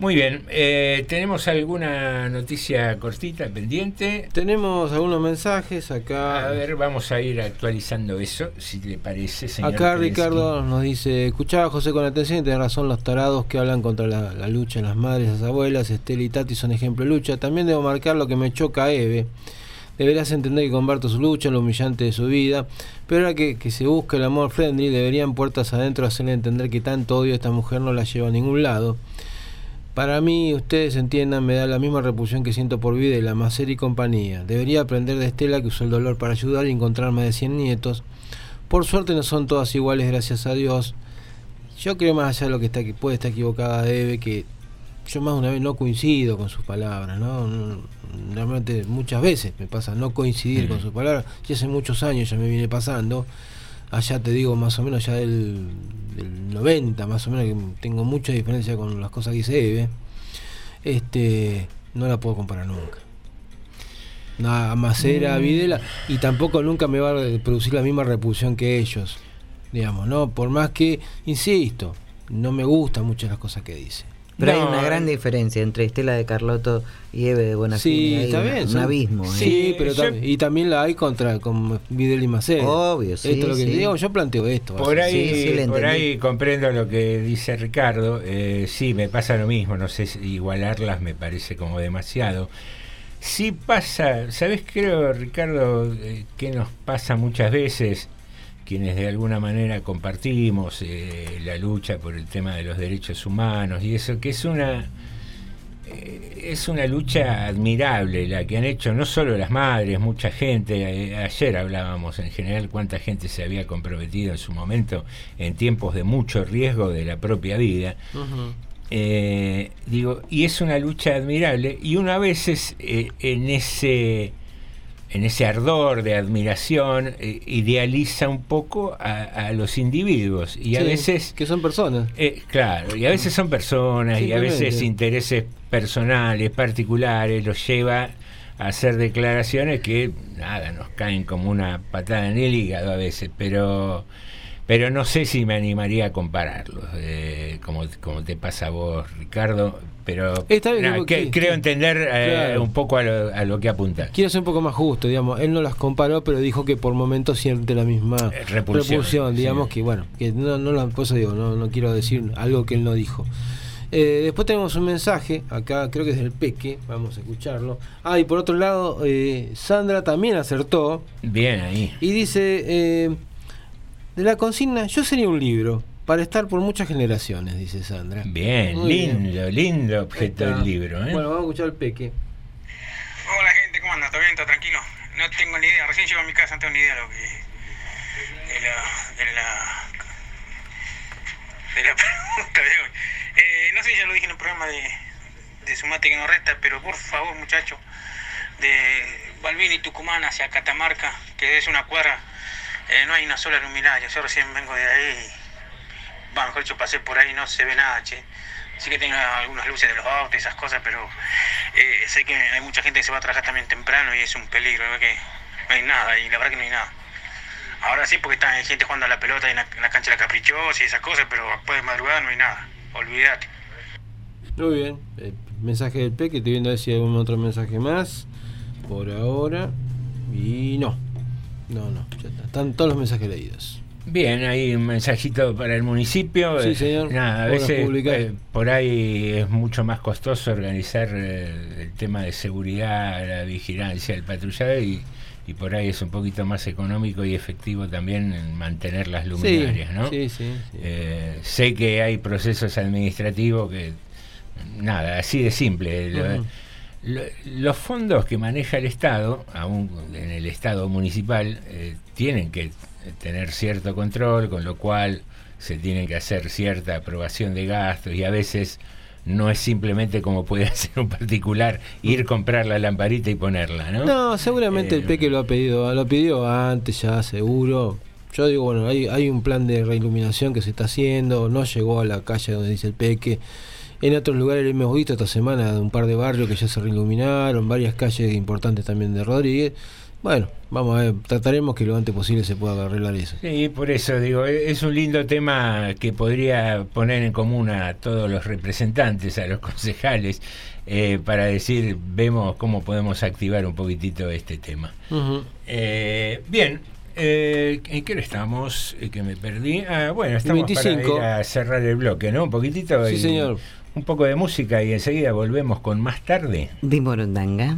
Muy bien, eh, ¿tenemos alguna noticia cortita pendiente? Tenemos algunos mensajes acá. A ver, vamos a ir actualizando eso, si le parece, señor. Acá. Ricardo nos dice, escuchaba José con atención y tenés razón los tarados que hablan contra la, la lucha, las madres, las abuelas, Estela y Tati son ejemplo de lucha. También debo marcar lo que me choca a Eve. Deberás entender que comparto su lucha, lo humillante de su vida, pero ahora que, que se busca el amor friendly, deberían puertas adentro hacerle entender que tanto odio a esta mujer no la lleva a ningún lado. Para mí, ustedes entiendan, me da la misma repulsión que siento por Videla, Macer y compañía. Debería aprender de Estela que usó el dolor para ayudar y encontrar más de 100 nietos. Por suerte no son todas iguales, gracias a Dios. Yo creo más allá de lo que está que puede estar equivocada Eve, que yo más de una vez no coincido con sus palabras, ¿no? No- Realmente muchas veces me pasa no coincidir Mm. con sus palabras. Y hace muchos años ya me viene pasando. Allá te digo más o menos ya del, del 90, más o menos, que tengo mucha diferencia con las cosas que Eve. Este, no la puedo comparar nunca. Nada, Macera, Mm. Videla, y tampoco nunca me va a producir la misma repulsión que ellos. Digamos, ¿no? Por más que, insisto, no me gustan muchas las cosas que dice. Pero hay una gran diferencia entre Estela de Carlotto y Eve de Bonafini. Sí. Un son- abismo. ¿eh? Sí, pero yo- y también la hay contra con Videl y Macera. Obvio, sí, Esto es lo que sí. digo, yo planteo esto. Por ahí, Sí, sí, le por ahí comprendo lo que dice Ricardo. Eh, sí, me pasa lo mismo. No sé, si igualarlas me parece como demasiado. Sí pasa, ¿sabes? Creo, Ricardo, eh, que nos pasa muchas veces, quienes de alguna manera compartimos eh, la lucha por el tema de los derechos humanos y eso, que es una eh, es una lucha admirable la que han hecho no solo las madres, mucha gente. eh, ayer hablábamos en general cuánta gente se había comprometido en su momento en tiempos de mucho riesgo de la propia vida. Eh, digo, y es una lucha admirable y uno a veces eh, en ese en ese ardor de admiración eh, idealiza un poco a, a los individuos y a veces que son personas. eh, claro, y a veces son personas y a veces intereses personales, particulares, los lleva a hacer declaraciones que, nada, nos caen como una patada en el hígado a veces, pero pero no sé si me animaría a compararlos, eh, como, como te pasa a vos, Ricardo, pero Está bien, que- creo entender eh, Claro. un poco a lo, a lo que apunta. Quiero ser un poco más justo, digamos, él no las comparó, pero dijo que por momentos siente la misma Eh, repulsión, digamos que bueno, que no, no por eso digo, no, no quiero decir algo que él no dijo. Eh, después tenemos un mensaje, acá creo que es del Peque, vamos a escucharlo. Ah, y por otro lado, eh, Sandra también acertó Bien ahí. y dice, eh, de la consigna, yo sería un libro para estar por muchas generaciones, dice Sandra. Bien, Muy bien. lindo, lindo objeto del libro. ¿eh? Bueno, vamos a escuchar al Peque. Hola gente, ¿cómo anda? ¿Todo bien? ¿Todo tranquilo? No tengo ni idea, recién llego a mi casa, no tengo ni idea de lo que... de la... de la... de la (laughs) pregunta de hoy. Eh, no sé si ya lo dije en el programa de, de Sumate que no resta, pero por favor muchacho, de Balbini, Tucumán hacia Catamarca, que es una cuadra, eh, no hay una sola luminaria, yo recién vengo de ahí, va, mejor dicho, pasé por ahí, no se ve nada, che. Sí que tengo algunas luces de los autos y esas cosas, pero eh, sé que hay mucha gente que se va a trabajar también temprano y es un peligro, ¿verdad? que no hay nada, y la verdad que no hay nada. Ahora sí, porque está gente jugando a la pelota en la, en la cancha de la Caprichosa y esas cosas, pero después de madrugada no hay nada, olvídate. Muy bien. Eh, mensaje del Peque, estoy viendo a ver si hay algún otro mensaje más. Por ahora. Y no. No, no. Están todos los mensajes leídos. Bien, hay un mensajito para el municipio. Sí, señor. Nada, a veces eh, por ahí es mucho más costoso organizar eh, el tema de seguridad, la vigilancia, el patrullaje y, y por ahí es un poquito más económico y efectivo también en mantener las luminarias, ¿no? Sí, sí. Eh, sé que hay procesos administrativos que, nada, así de simple. Lo- Ujú. lo- los fondos que maneja el Estado, aún en el Estado municipal, eh, tienen que tener cierto control, con lo cual se tiene que hacer cierta aprobación de gastos y a veces no es simplemente como puede (laughs) hacer un particular ir comprar la lamparita y ponerla, ¿no? No, seguramente el Eh, Peque lo ha pedido, lo pidió antes ya, seguro. Yo digo, bueno, hay, hay un plan de reiluminación que se está haciendo, no llegó a la calle donde dice el Peque. En otros lugares hemos visto esta semana de un par de barrios que ya se reiluminaron, varias calles importantes también de Rodríguez. Bueno, vamos a ver, trataremos que lo antes posible se pueda arreglar eso. Sí, por eso digo, e- es un lindo tema que podría poner en común a todos los representantes, a los (laughs) concejales, eh, para decir, vemos cómo podemos activar un poquitito este tema. Eh, bien, eh, ¿en qué hora estamos? Eh, que me perdí. Ah, bueno, estamos 25. para ir a cerrar el bloque, ¿no? Un poquitito. Sí, y señor. Un poco de música y enseguida volvemos con más tarde. De Morondanga.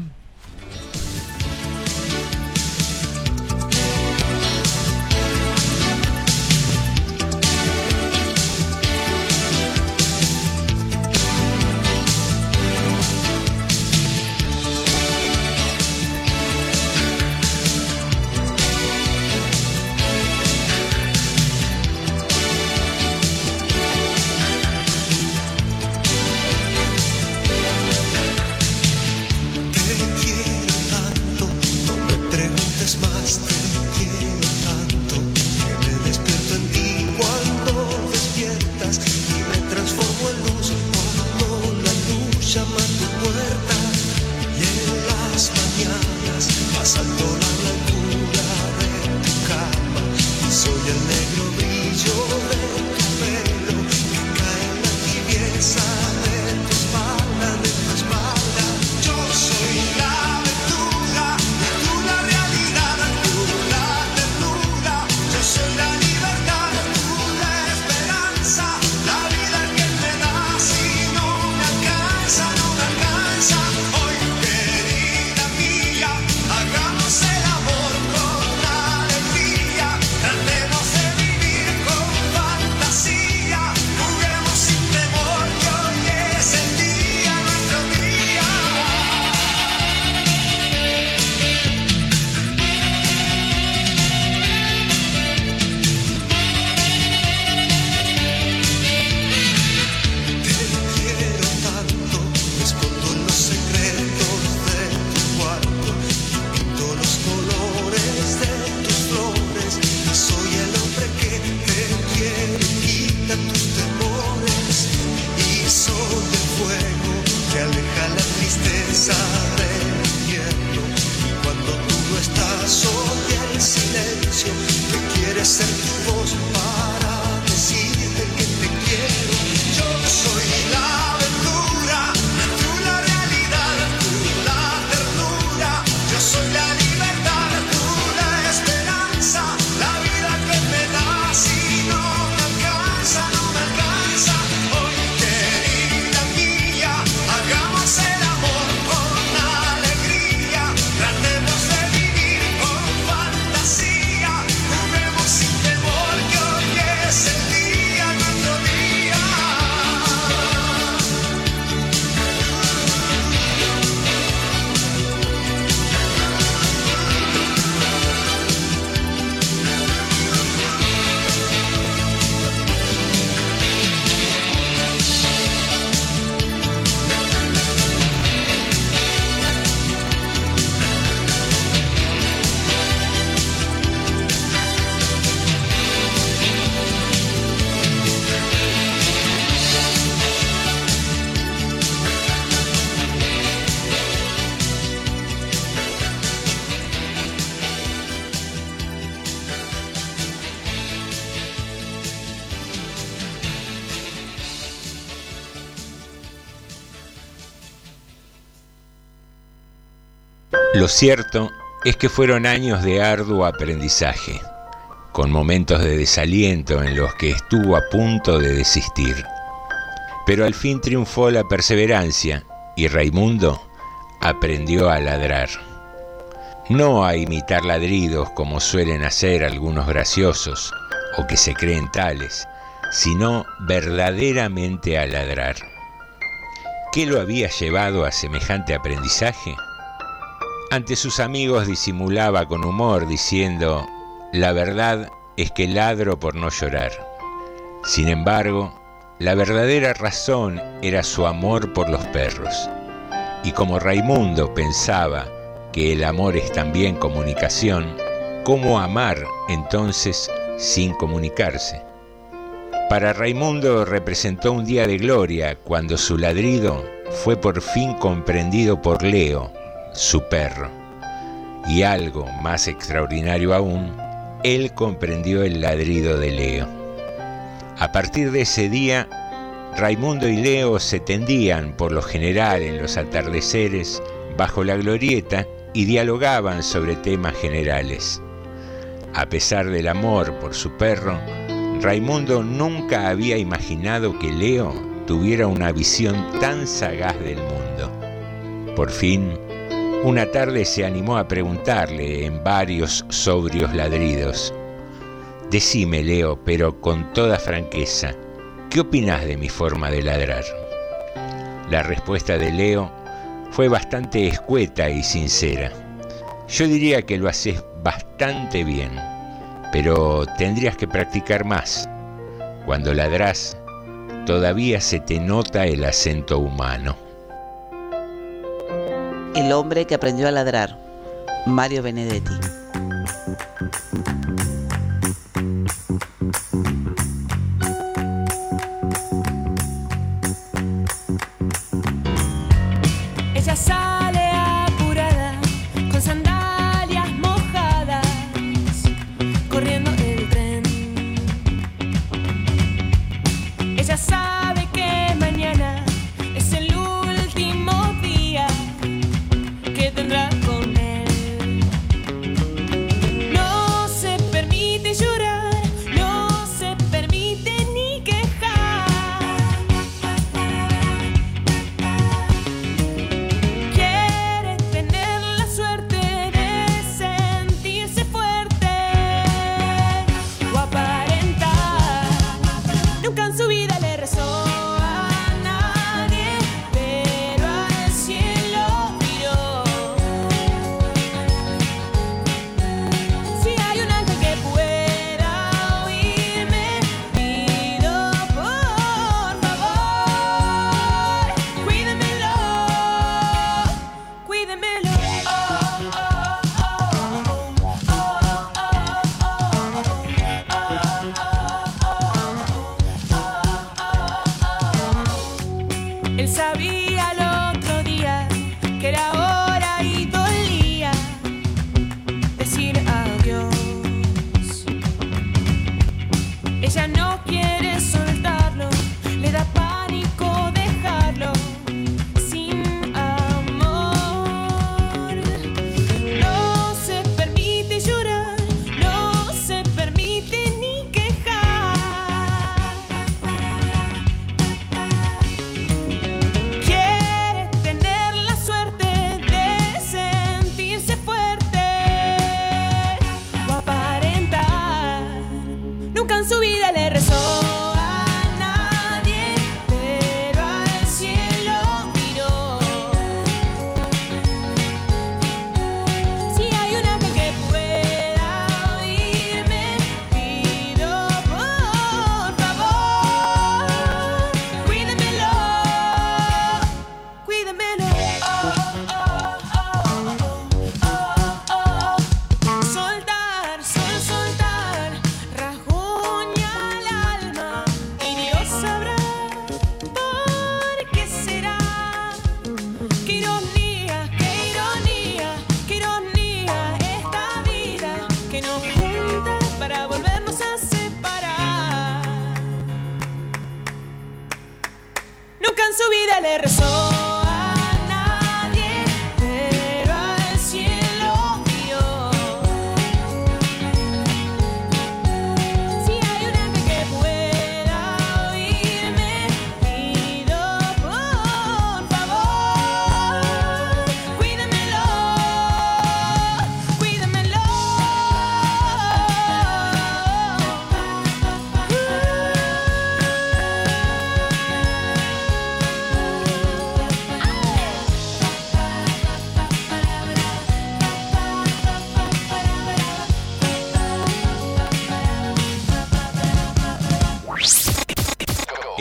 Cierto es que fueron años de arduo aprendizaje, con momentos de desaliento en los que estuvo a punto de desistir. Pero al fin triunfó la perseverancia y Raimundo aprendió a ladrar. No a imitar ladridos como suelen hacer algunos graciosos o que se creen tales, sino verdaderamente a ladrar. ¿Qué lo había llevado a semejante aprendizaje? Ante sus amigos disimulaba con humor diciendo, la verdad es que ladro por no llorar. Sin embargo, la verdadera razón era su amor por los perros. Y como Raimundo pensaba que el amor es también comunicación, ¿cómo amar entonces sin comunicarse? Para Raimundo representó un día de gloria cuando su ladrido fue por fin comprendido por Leo, su perro. Y algo más extraordinario aún, él comprendió el ladrido de Leo. A partir de ese día, Raimundo y Leo se tendían por lo general en los atardeceres bajo la glorieta y dialogaban sobre temas generales. A pesar del amor por su perro, Raimundo nunca había imaginado que Leo tuviera una visión tan sagaz del mundo. Por fin, una tarde se animó a preguntarle en varios sobrios ladridos, Decime, Leo, pero con toda franqueza, ¿qué opinas de mi forma de ladrar? La respuesta de Leo fue bastante escueta y sincera. Yo diría que lo haces bastante bien, pero tendrías que practicar más. Cuando ladrás, todavía se te nota el acento humano. El hombre que aprendió a ladrar, Mario Benedetti.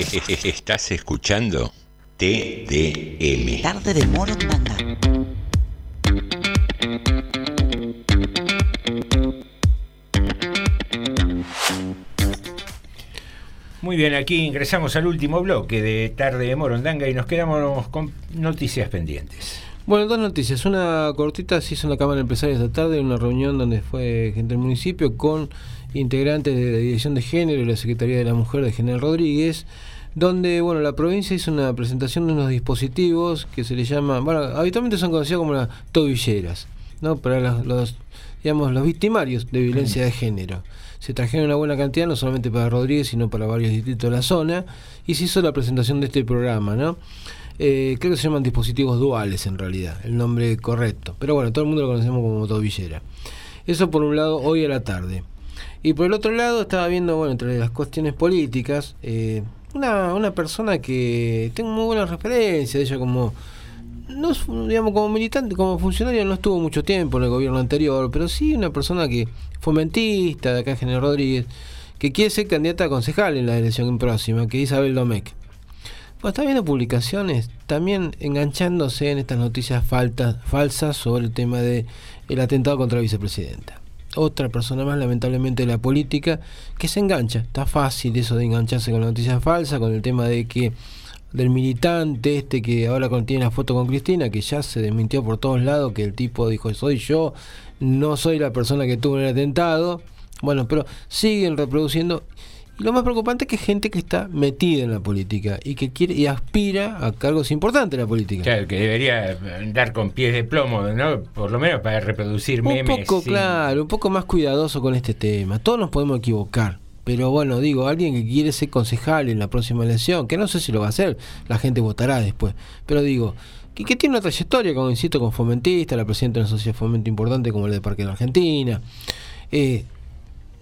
(laughs) Estás escuchando TDM. Tarde de Morondanga. Muy bien, aquí ingresamos al último bloque de Tarde de Morondanga y nos quedamos con noticias pendientes. Bueno, dos noticias. Una cortita se hizo en la Cámara de Empresarios esta tarde, una reunión donde fue gente del municipio con integrantes de la Dirección de Género y la Secretaría de la Mujer de General Rodríguez, donde bueno la provincia hizo una presentación de unos dispositivos que se le llaman, bueno, habitualmente son conocidos como las tobilleras, ¿no? Para los, digamos, los victimarios de violencia de género. Se trajeron una buena cantidad, no solamente para Rodríguez, sino para varios distritos de la zona, y se hizo la presentación de este programa, ¿no? Eh, creo que se llaman dispositivos duales en realidad, el nombre correcto. Pero bueno, todo el mundo lo conocemos como tobillera. Eso por un lado, hoy a la tarde. Y por el otro lado, estaba viendo, bueno, entre las cuestiones políticas, eh, una, una persona que tengo muy buena referencia de ella como, no, digamos, como militante, como funcionario, no estuvo mucho tiempo en el gobierno anterior, pero sí una persona que fomentista de acá, General Rodríguez, que quiere ser candidata a concejal en la elección próxima, que es Isabel Domecq. Bueno, está viendo publicaciones también enganchándose en estas noticias faltas, falsas sobre el tema de el atentado contra la vicepresidenta. Otra persona más, lamentablemente, de la política que se engancha. Está fácil eso de engancharse con noticias falsas, con el tema de que del militante este que ahora contiene la foto con Cristina, que ya se desmintió por todos lados, que el tipo dijo, soy yo, no soy la persona que tuvo el atentado. Bueno, pero siguen reproduciendo lo más preocupante es que gente que está metida en la política y que quiere y aspira a cargos importantes en la política. Claro, que debería andar con pies de plomo, ¿no? Por lo menos para reproducir memes. Un poco, claro, un poco más cuidadoso con este tema. Todos nos podemos equivocar. Pero bueno, digo, alguien que quiere ser concejal en la próxima elección, que no sé si lo va a hacer, la gente votará después. Pero digo, que, que tiene una trayectoria, como insisto, con fomentista, la presidenta de una sociedad de fomento importante como la de Parque de la Argentina. Eh,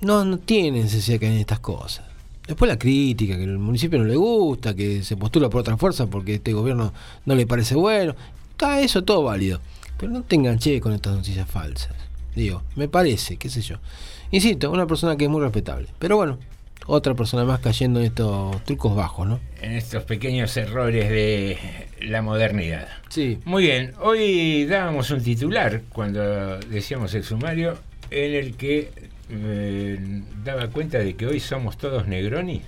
no, no tiene necesidad que hagan estas cosas. Después la crítica, que el municipio no le gusta, que se postula por otra fuerza porque este gobierno no le parece bueno. Está eso todo válido. Pero no te enganché con estas noticias falsas. Digo, me parece, qué sé yo. Insisto, una persona que es muy respetable. Pero bueno, otra persona más cayendo en estos trucos bajos, ¿no? En estos pequeños errores de la modernidad. Sí. Muy bien, hoy dábamos un titular cuando decíamos el sumario en el que eh, daba cuenta de que hoy somos todos Negroni.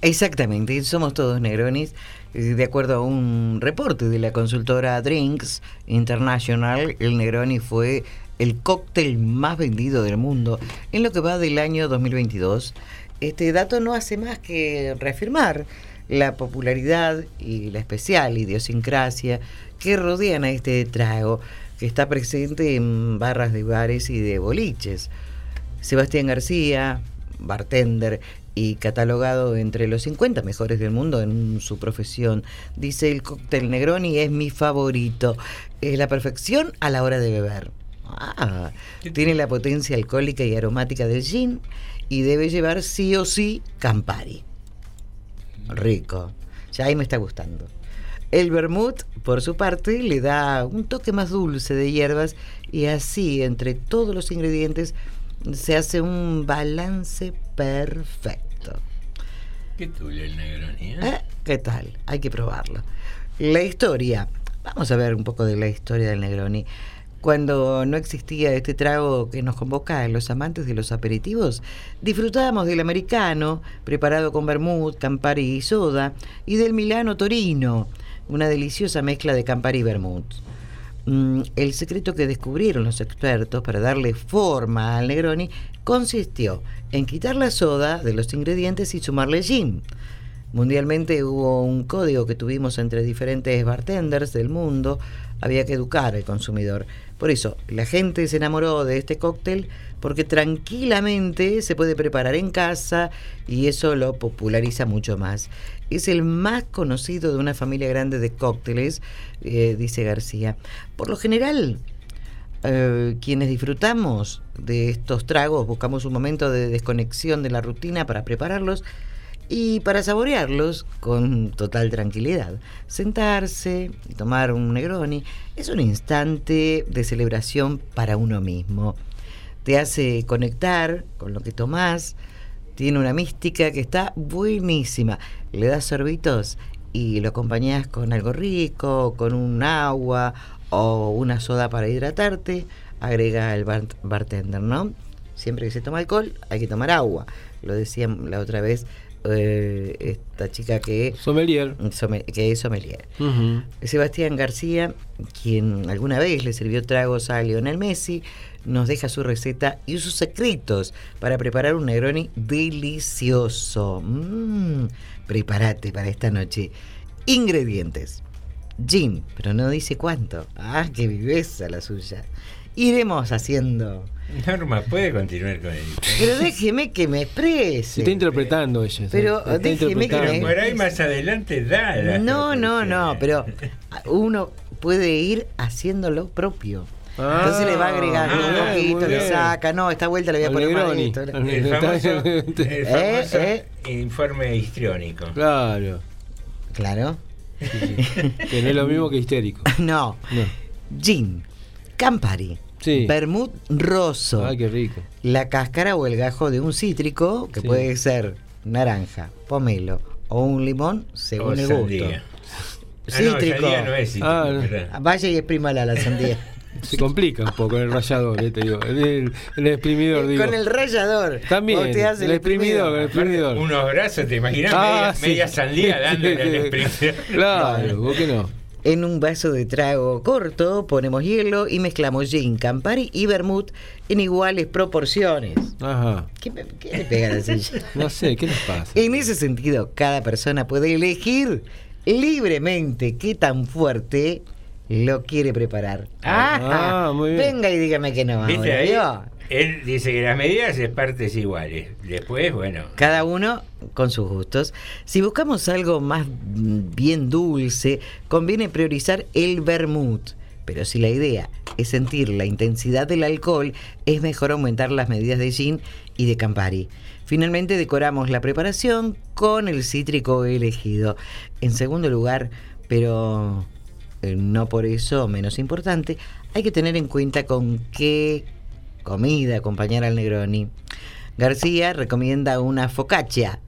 Exactamente, somos todos Negronis. Eh, De acuerdo a un reporte de la consultora Drinks International, el Negroni fue el cóctel más vendido del mundo en lo que va del año 2022. Este dato no hace más que reafirmar la popularidad y la especial idiosincrasia que rodean a este trago, que está presente en barras de bares y de boliches. Sebastián García, bartender y catalogado entre los 50 mejores del mundo en su profesión, dice el cóctel Negroni es mi favorito, es la perfección a la hora de beber. Ah, tiene la potencia alcohólica y aromática del gin y debe llevar sí o sí Campari. Rico. Ya ahí me está gustando. El vermut, por su parte, le da un toque más dulce de hierbas y así, entre todos los ingredientes, se hace un balance perfecto. ¿Qué tuyo el Negroni? ¿eh? ¿Eh? ¿Qué tal? Hay que probarlo. La historia. Vamos a ver un poco de la historia del Negroni. Cuando no existía este trago que nos convoca a los amantes de los aperitivos, disfrutábamos del americano, preparado con vermut, campari y soda, y del milano torino, una deliciosa mezcla de campari y vermut. Mm, El secreto que descubrieron los expertos para darle forma al Negroni consistió en quitar la soda de los ingredientes y sumarle gin. Mundialmente hubo un código que tuvimos entre diferentes bartenders del mundo. Había que educar al consumidor. Por eso, la gente se enamoró de este cóctel porque tranquilamente se puede preparar en casa y eso lo populariza mucho más. Es el más conocido de una familia grande de cócteles, eh, dice García. Por lo general, eh, quienes disfrutamos de estos tragos buscamos un momento de desconexión de la rutina para prepararlos y para saborearlos con total tranquilidad. Sentarse y tomar un Negroni es un instante de celebración para uno mismo. Te hace conectar con lo que tomás, tiene una mística que está buenísima. Le das sorbitos y lo acompañás con algo rico, con un agua o una soda para hidratarte, agrega el bar- bartender, ¿no? Siempre que se toma alcohol hay que tomar agua. Lo decía la otra vez eh, esta chica que, Sommelier. somme- que es sommelier. Sebastián García, quien alguna vez le sirvió tragos a Lionel Messi, nos deja su receta y sus secretos para preparar un Negroni delicioso. Mm, prepárate para esta noche. Ingredientes. Gin, pero no dice cuánto. Ah, qué viveza la suya. Iremos haciendo. Norma, puede continuar con él. Pero déjeme que me Se exprese. está interpretando ella. Pero está déjeme que interpretando. Por ahí más adelante da. No, no, no, pero uno puede ir haciendo lo propio. Ah, Entonces le va agregando muy un poquito, le saca, no, esta vuelta le voy a poner más esto. Al El famoso, el Eh, famoso eh. informe histriónico. Claro. Claro. Que no es lo mismo que histérico. (laughs) No. No. Gin, Campari, Sí. Vermut rosso, Ay, qué rico. la cáscara o el gajo de un cítrico, que Sí. puede ser naranja, pomelo o un limón, según O el sandía. gusto. Ah, no, Cítrico. sandía no es cítrico, Ah. Vaya y exprímala la sandía. (laughs) Se complica un poco el rallador, eh, te digo. El, el- el exprimidor, digo. Con el rallador. También, el exprimidor, el exprimidor. Unos brazos, ¿te imaginas? Ah, media, sí. media sandía (laughs) dándole al exprimidor. Claro, ¿vos qué no? En un vaso de trago corto ponemos hielo y mezclamos gin, Campari y vermut en iguales proporciones. Ajá. ¿Qué, me- qué le pega a la silla? (laughs) No sé, ¿qué les pasa? En ese sentido, cada persona puede elegir libremente qué tan fuerte lo quiere preparar. Ah, Ajá. muy bien. Venga y dígame que no. ¿Viste ahora, ahí? ¿vio? Él dice que las medidas es partes iguales. Después, bueno. Cada uno con sus gustos. Si buscamos algo más mm, bien dulce, conviene priorizar el vermut. Pero si la idea es sentir la intensidad del alcohol, es mejor aumentar las medidas de gin y de Campari. Finalmente decoramos la preparación con el cítrico elegido. En segundo lugar, pero eh, no por eso menos importante, hay que tener en cuenta con qué comida acompañar al Negroni. García recomienda una focaccia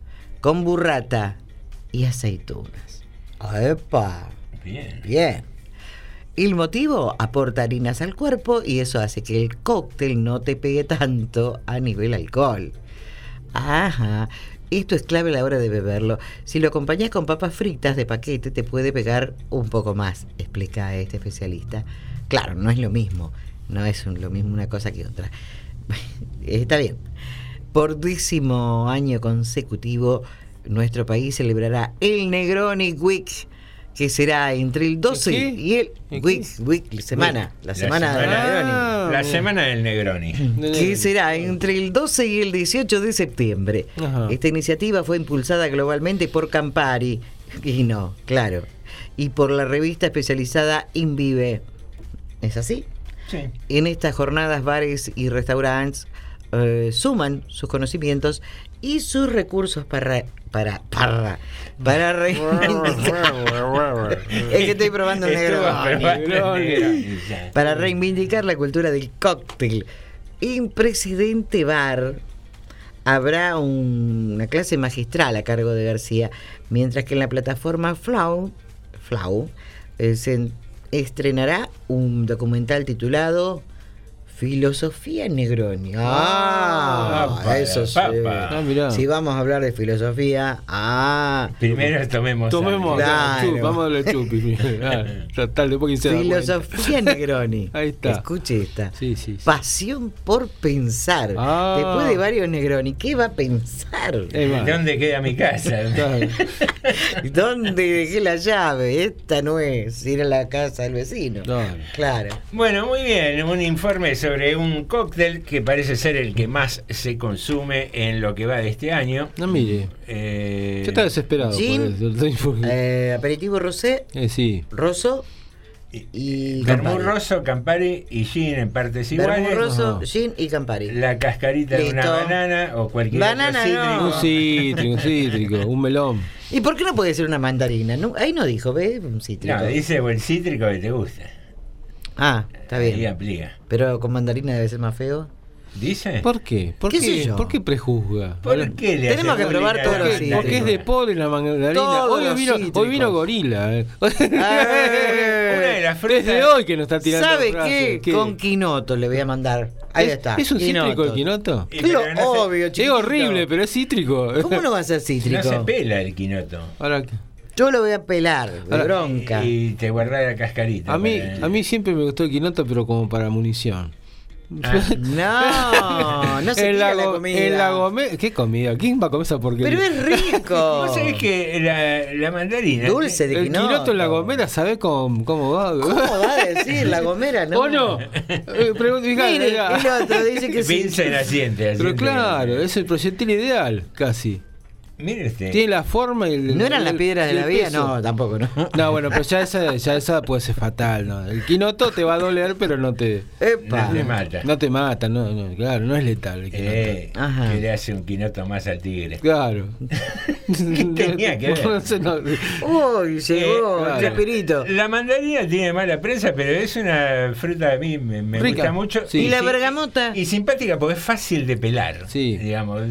con burrata y aceitunas. ¡Epa! Bien. Bien. El motivo aporta harinas al cuerpo y eso hace que el cóctel no te pegue tanto a nivel alcohol. Ajá. Esto es clave a la hora de beberlo. Si lo acompañas con papas fritas de paquete, te puede pegar un poco más, explica este especialista. Claro, no es lo mismo. No es lo mismo una cosa que otra. (laughs) Está bien. Por décimo año consecutivo, nuestro país celebrará el Negroni Week, que será entre el 12 ¿Qué? y el Week, week, semana, la semana del Negroni. La semana del Negroni. Que será entre el 12 y el 18 de septiembre. Ajá. Esta iniciativa fue impulsada globalmente por Campari, y no, claro, y por la revista especializada Invive. ¿Es así? Sí. En estas jornadas, bares y restaurantes eh, suman sus conocimientos y sus recursos para para para para (laughs) reivindicar. (laughs) es que estoy probando el negro. Para reivindicar la cultura del cóctel. En Presidente Bar habrá un- una clase magistral a cargo de García, mientras que en la plataforma Flow, Flow eh, se estrenará un documental titulado Filosofía Negroni. Ah, Papa, eso sí. Ah, mirá. Si vamos a hablar de filosofía, ah, Primero tomemos. Tomemos, Claro. chup, vamos a chupi. Total, después que se da cuenta. Filosofía Negroni. (laughs) Ahí está. Escuche esta. Sí, sí. sí. Pasión por pensar. Ah. Después de varios Negroni, ¿qué va a pensar? ¿Dónde queda mi casa? (laughs) (laughs) ¿Dónde dejé la llave? Esta no es ir a la casa del vecino. Claro. Claro. Bueno, muy bien, un informe sobre un cóctel que parece ser el que más se consume en lo que va de este año. No mire. Eh, Yo estaba desesperado por Gin, eso. Fu- Eh, aperitivo rosé, Eh, sí. roso y Campari. rosso, Campari y gin en partes iguales. roso, Ajá. gin y Campari. La cascarita de una banana o cualquier Banana otro cítrico. Un cítrico, un cítrico, un melón. ¿Y por qué no puede ser una mandarina? No, ahí no dijo, ¿ves? Un cítrico. No, dice o el cítrico que te gusta. Ah, está Ahí bien. aplica. Pero con mandarina debe ser más feo. ¿Dice? ¿Por qué? ¿Por ¿Qué qué, sé yo? ¿Por qué prejuzga? ¿Por qué le Tenemos hace que probar todos los mandarina? Porque es de pobre la mandarina. Todos Hoy vino, hoy cítricos. vino gorila. eh. Eh, Una de las frutas- Desde hoy que nos está tirando ¿Sabe qué? Con quinoto le voy a mandar. Ahí ¿Es, está. ¿Es un cítrico el quinoto? Y pero no obvio, Es chiquitito. horrible, pero es cítrico. ¿Cómo no va a ser No cítrico? se pela el quinoto. Ahora, ¿qué? Yo lo voy a pelar, de Ahora- bronca. Y te guardás la cascarita. a mí, para- a mí siempre me gustó el quinoto, pero como para munición. (laughs) No, no se en la, la comida. en la gome- ¿Qué comida? ¿Quién va a comer esa porquería? Pero es rico. (laughs) Vos sabés que la, la mandarina. Dulce de el quinoto. quinoto en la gomera, ¿sabés cómo, cómo va? ¿Cómo va a decir la gomera? No. (laughs) ¿O no? Eh, mirá. el otro dice que sí. Asiente. Pero claro, es el proyectil ideal, casi. Mire usted. Tiene la forma y el. ¿No eran las piedras de la vida? peso. No, tampoco, ¿no? (laughs) No, bueno, pero ya esa, ya esa puede ser fatal, ¿no? El quinoto te va a doler, pero no te. Epa. No te mata. No te mata, no, no, claro, no es letal el quinoto. Eh, Ajá. que le hace un quinoto más al tigre. Claro. (laughs) ¿Qué tenía que ver? Uy, llegó Eh, el la- espíritu. La mandarina tiene mala prensa, pero es una fruta a mí me, me Rica. gusta mucho. Sí. ¿Y la sí- bergamota? Y simpática porque es fácil de pelar. Sí. Digamos.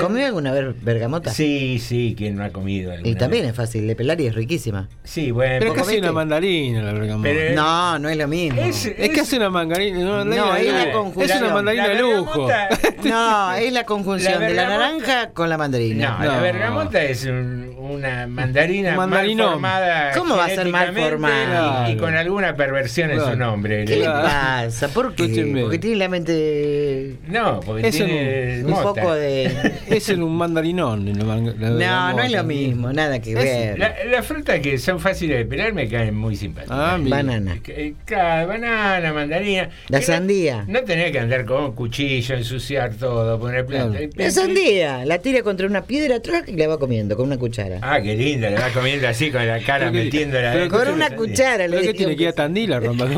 ¿Comió alguna vez bergamota? Sí, sí, quien no ha comido Y también vez. es fácil de pelar y es riquísima. Sí, bueno. Pero ¿Vos casi una mandarina la bergamota. Pero- No, no es lo mismo. es, Es casi una mandarina. No, de es la conjunción. Es una mandarina La de lujo. (laughs) No, es la conjunción La de la naranja con la mandarina. No, la No. bergamota es un- una mandarina Un mal formada. ¿Cómo va a ser mal formada? Y, y con alguna perversión en su nombre. ¿Qué le pasa? ¿Por qué? Porque tiene la mente No, porque tiene un poco de... (laughs) Es en un mandarinón. en la man- la No, no es lo mismo, nada que Es- ver. la- Las frutas que son fáciles de pelar me caen muy simpáticas. Ah. Banana. Eh, claro, banana, mandarina. La Que no- sandía. No, tenés que andar con un cuchillo, ensuciar todo, poner planta. Claro. La sandía, la tira contra una piedra atrás y la va comiendo con una cuchara. Ah, qué linda, le va comiendo así con la cara que- metiéndola. pero dentro Con una cuchara le ¿Pero qué dije tiene que ir a Tandil a (laughs) romper,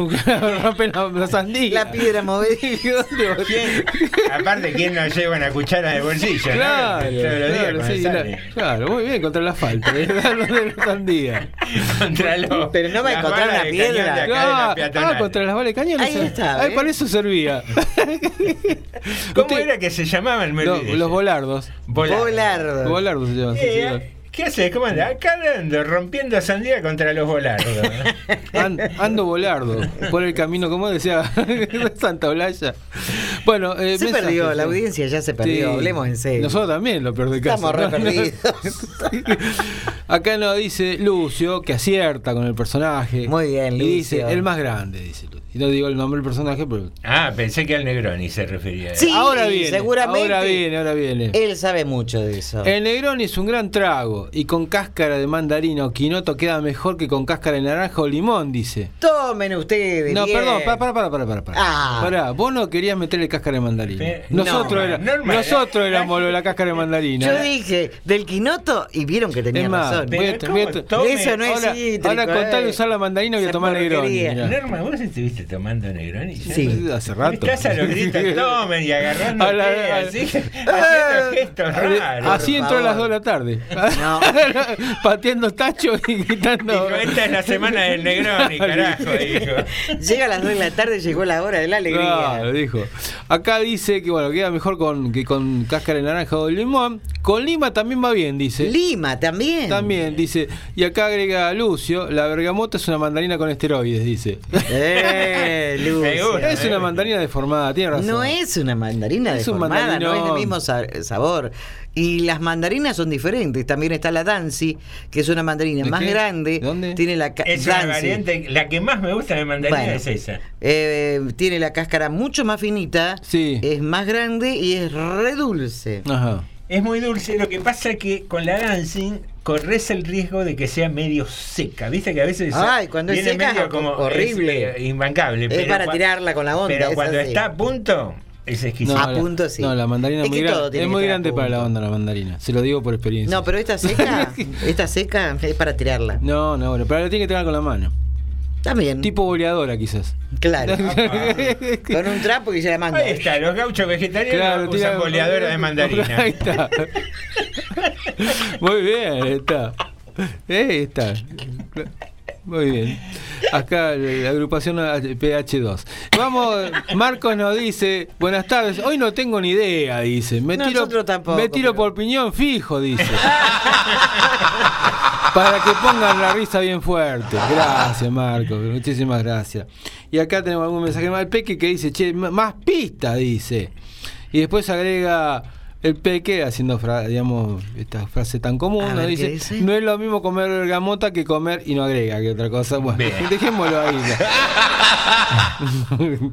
romper la, la sandía? La piedra movediza. (laughs) Aparte, ¿quién no lleva una cuchara de bolsillo? no? Claro, Todos los días claro, sí, la- claro, muy bien, contra (laughs) la falta. ¿eh? de la sandía. Contra los. Pero no va a encontrar una piedra. cañón de acá de la Ah, ah, contra las balas de cañón. Ahí está, Ay, para eso servía. ¿Cómo Usted- era que se llamaban? No, los volardos. Volar. Volardo. Volardos se llaman. sí, Eh, sí. ¿Qué haces? ¿Cómo anda? Acá ando rompiendo sandía contra los volardos. (laughs) An- ando volardo por el camino, como decía (laughs) Santa Olaya. Bueno, eh, Se mensajes, perdió, la sí. audiencia ya se perdió, Sí. hablemos en serio. Nosotros también, lo peor de caso. Estamos re perdidos. (laughs) Acá nos dice Lucio, que acierta con el personaje. Muy bien, Y Lucio. dice, el más grande, dice Lucio. Y no digo el nombre del personaje, pero... ah, pensé que al Negroni se refería. a él. Sí, ahora viene, seguramente. ahora viene, ahora viene. Él sabe mucho de eso. El Negroni es un gran trago y con cáscara de mandarina o quinoto queda mejor que con cáscara de naranja o limón, dice. Tomen ustedes. No, bien. perdón, para, para, para, para, para. para. Ah. Pará, vos no querías meterle cáscara de mandarina. Eh, Nosotros, no, era- normal. nosotros éramos lo de la cáscara de mandarina. Yo dije del quinoto y vieron que tenía es más, razón. voy a- voy a- ¿cómo tome? Eso no es ahora, cítrico, ahora con tal eh. de usar la mandarina voy a tomar Negroni. Norma, vos estuviste tomando Negroni. Sí. Hace rato. Estás a los gritos, (laughs) tomen y agarrando así, haciendo gestos raros. Así entró a las favor. 2 de la tarde. No. (laughs) Pateando tachos y gritando. Dijo, esta es la semana del Negroni, (laughs) carajo, dijo. Llega a las 2 de la tarde, llegó la hora de la alegría. Claro, dijo. Acá dice que bueno, queda mejor con que con cáscara de naranja o de limón. Con lima también va bien, dice. Lima también. También, dice. Y acá agrega Lucio, la bergamota es una mandarina con esteroides, dice. Eh, (laughs) Lucio. Es una mandarina deformada, tiene razón. No es una mandarina Es un deformada, no es el mismo sa- sabor. Y las mandarinas son diferentes. También está la Dancy, que es una mandarina ¿De más qué? grande. ¿Dónde? Tiene la Es una variante, la que más me gusta de mandarina Bueno. es esa. Eh, tiene la cáscara mucho más finita, Sí. es más grande y es re dulce. Ajá. Es muy dulce, lo que pasa que con la dancing corres el riesgo de que sea medio seca. Viste que a veces Ay, cuando es viene seca, medio como horrible. es, eh, imbancable. Es pero para tirarla con la onda. Pero es cuando así. está a punto, es exquisito. No, A la- punto, sí. No, la mandarina Es muy, que gran- es que muy grande para la onda la mandarina. Se lo digo por experiencia. No, pero esta seca, (laughs) esta seca es para tirarla. No, no, bueno, pero la tiene que tirar con la mano. También. Tipo boleadora, quizás. Claro. (laughs) Con un trapo y se la manda. Ahí está, los gauchos vegetarianos Claro, usan boleadora de mandarina. (laughs) Ahí está. Muy bien, está. Ahí está. Muy bien. Acá la agrupación PH2. Vamos, Marcos nos dice, buenas tardes, hoy no tengo ni idea, dice. Me tiro, Nosotros tampoco, me tiro por piñón fijo, dice. (laughs) Para que pongan la risa bien fuerte. Gracias, Marcos, muchísimas gracias. Y acá tenemos algún mensaje más. El Peque que dice, che, más pista, dice. Y después agrega el Peque haciendo, fra- digamos, esta frase tan común, ¿no? ver, ¿qué dice, dice? no es lo mismo comer bergamota que comer y no agrega que otra cosa. Bueno, (laughs) dejémoslo ahí. Bueno,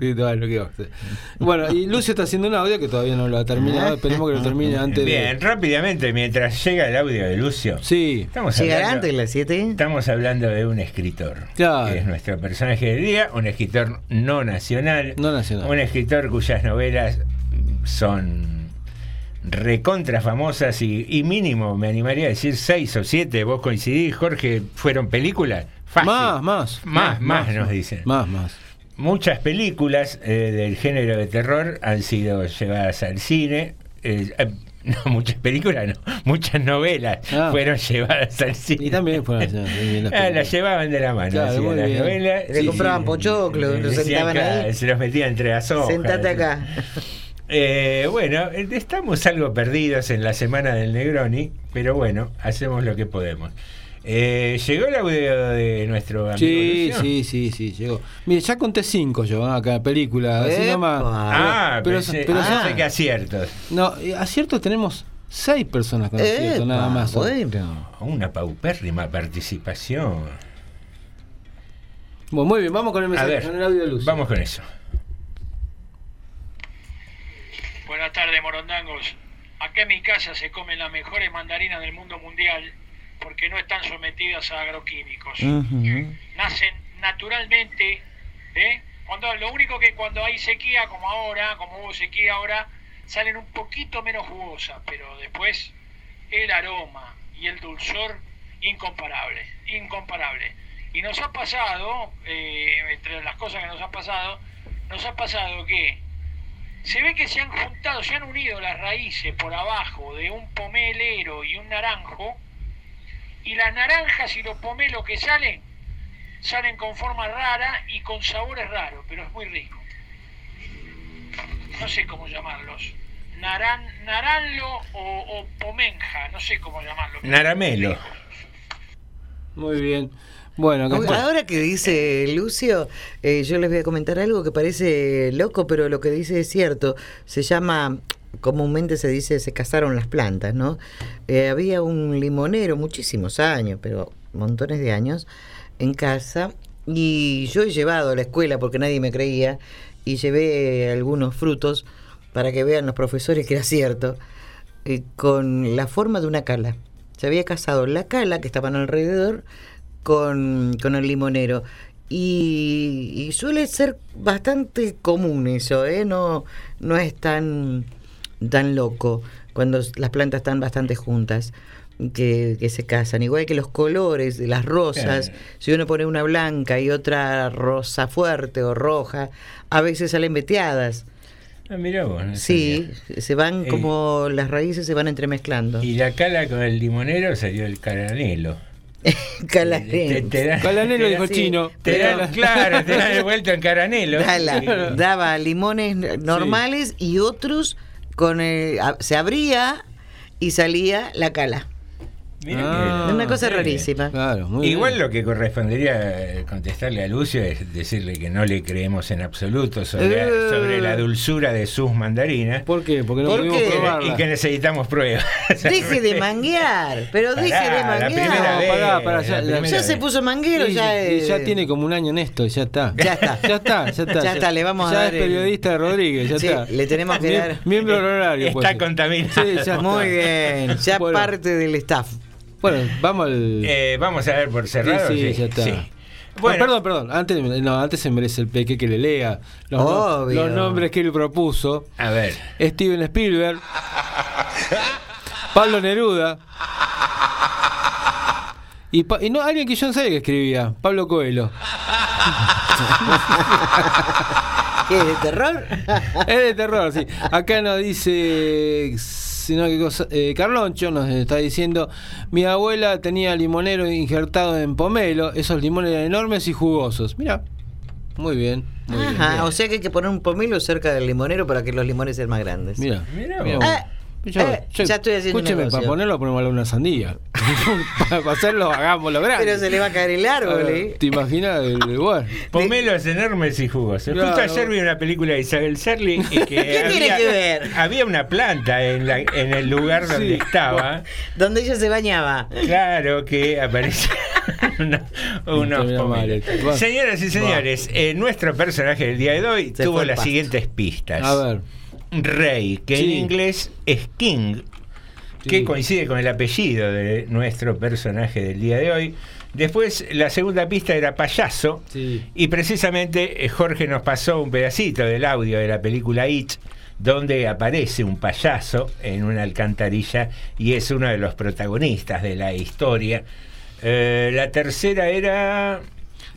¿qué va a hacer? Bueno, y Lucio está haciendo un audio que todavía no lo ha terminado. Esperemos que lo termine antes de. Bien, rápidamente, mientras llega el audio de Lucio. Sí. Estamos ¿Llegará hablando, antes de las 7? estamos hablando de un escritor. Claro. Que es nuestro personaje del día, un escritor no nacional. No nacional. Un escritor cuyas novelas son recontra famosas y, y mínimo, me animaría a decir seis o siete, vos coincidís, Jorge, fueron películas. Fácil. Más, más. Más, más, nos dicen. Más, más. Muchas películas eh, del género de terror han sido llevadas al cine. eh, eh, no, (laughs) muchas películas, no. Muchas novelas Ah. fueron llevadas al cine. Y también fueron (laughs) las Ah, las llevaban de la mano. Claro, muy las bien. novelas. Le compraban pochoclo, lo Decían sentaban ahí. Se los metían entre las hojas. Sentate acá. (laughs) Eh, bueno, estamos algo perdidos en la semana del Negroni, pero bueno, hacemos lo que podemos. Eh, ¿Llegó el audio de nuestro amigo Sí, Lucio? sí, sí, sí, llegó. Mire, ya conté cinco yo ¿eh? acá, película, así nomás. Ah, pero, pensé, pero ah, son- sé que aciertos. no, aciertos tenemos seis personas con aciertos, nada más. Bueno. Una paupérrima participación. Bueno, muy bien, vamos con el A mensaje, ver, con el audio de Lucio. vamos con eso. Buenas tardes, morondangos. Acá en mi casa se comen las mejores mandarinas del mundo mundial porque no están sometidas a agroquímicos. Nacen naturalmente, ¿eh? Cuando, lo único que cuando hay sequía, como ahora, como hubo sequía ahora, salen un poquito menos jugosas, pero después el aroma y el dulzor incomparable, incomparable. Y nos ha pasado, eh, entre las cosas que nos ha pasado, nos ha pasado que se ve que se han juntado, se han unido las raíces por abajo de un pomelero y un naranjo, y las naranjas y los pomelos que salen, salen con forma rara y con sabores raros, pero es muy rico. No sé cómo llamarlos. Naran, naranlo o, o pomenja, no sé cómo llamarlo. Naramelo. Muy bien. Bueno, ahora que dice Lucio, eh, yo les voy a comentar algo que parece loco, pero lo que dice es cierto. Se llama, comúnmente se dice, se casaron las plantas, ¿no? Eh, había un limonero, muchísimos años, pero montones de años, en casa, y yo he llevado a la escuela porque nadie me creía, y llevé algunos frutos para que vean los profesores que era cierto, eh, con la forma de una cala. Se había casado la cala que estaban alrededor con, con el limonero. Y, y suele ser bastante común eso, ¿eh? No, no es tan, tan loco cuando las plantas están bastante juntas. Que, que se casan, igual que los colores de las rosas, Claro. si uno pone una blanca y otra rosa fuerte o roja, a veces salen veteadas. Ah, mirá vos, no Sí, se van Eh, como las raíces se van entremezclando. Y la cala con el limonero salió el caranelo. (laughs) Calanelo. Te- te da- Calanelo dijo chino. Te da, claro, te da de vuelta en caranelo. Dala- daba limones normales y otros con el, se abría y salía la cala. Ah, que- Una cosa rarísima. Claro, muy Igual bien. lo que correspondería eh, contestarle a Lucio es decirle que no le creemos en absoluto sobre, Eh. sobre la dulzura de sus mandarinas. ¿Por qué? Porque no ¿Por pudimos qué? probarla. Y que necesitamos pruebas. (laughs) Deje de manguear, pero deje Pará, de la manguear. primera vez, pará, pará, ya- la ya- primera Ya se puso manguero, Y- ya, y ya tiene como un año en esto, ya está. Ya está. (laughs) Ya está, ya está. Ya está, le vamos a ya dar es el- periodista de Rodríguez, ya Sí, está. le tenemos que dar- Miembro honorario. Está pues. contaminado. Sí, ya está. Muy bien, ya Bueno. parte del staff. Bueno, vamos al. Eh, vamos a ver por cerrado. sí, sí, sí, ya está. sí. Ah, Bueno, perdón, perdón. Antes, no, antes se merece el peque que le lea los, no- Obvio. los nombres que él propuso. a ver. Steven Spielberg, Pablo Neruda y, pa- y no alguien que yo no sabía que escribía, Pablo Coelho. ¿Qué es de terror? Es de terror, sí. Acá nos dice, sino que cosa, eh, Carloncho nos está diciendo, mi abuela tenía limonero injertado en pomelo, esos limones eran enormes y jugosos. Mira, muy bien. Muy bien, Ajá, bien. o sea que hay que poner un pomelo cerca del limonero para que los limones sean más grandes. Mira, Mira. Ah, Yo- eh, yo- ya estoy haciendo Escúcheme, para ponerlo ponemos una sandía. (laughs) para hacerlo, hagámoslo grande. Pero se le va a caer el árbol, ¿eh? ¿Te imaginas el lugar? Pomelos enormes y jugosos. Claro. Justo ayer vi una película de Isabel Serling y que (laughs) ¿Qué había, tiene que ver? había una planta en, la- en el lugar donde estaba. (laughs) Donde ella se bañaba. Claro que unos pomelos. esto. Va. Señoras y señores, eh, nuestro personaje del día de hoy Se tuvo las pasto. siguientes pistas. A ver. Rey, que en inglés es King, que coincide con el apellido de nuestro personaje del día de hoy. Después, la segunda pista era payaso, Sí. y precisamente eh, Jorge nos pasó un pedacito del audio de la película It, donde aparece un payaso en una alcantarilla y es uno de los protagonistas de la historia. Eh, la tercera era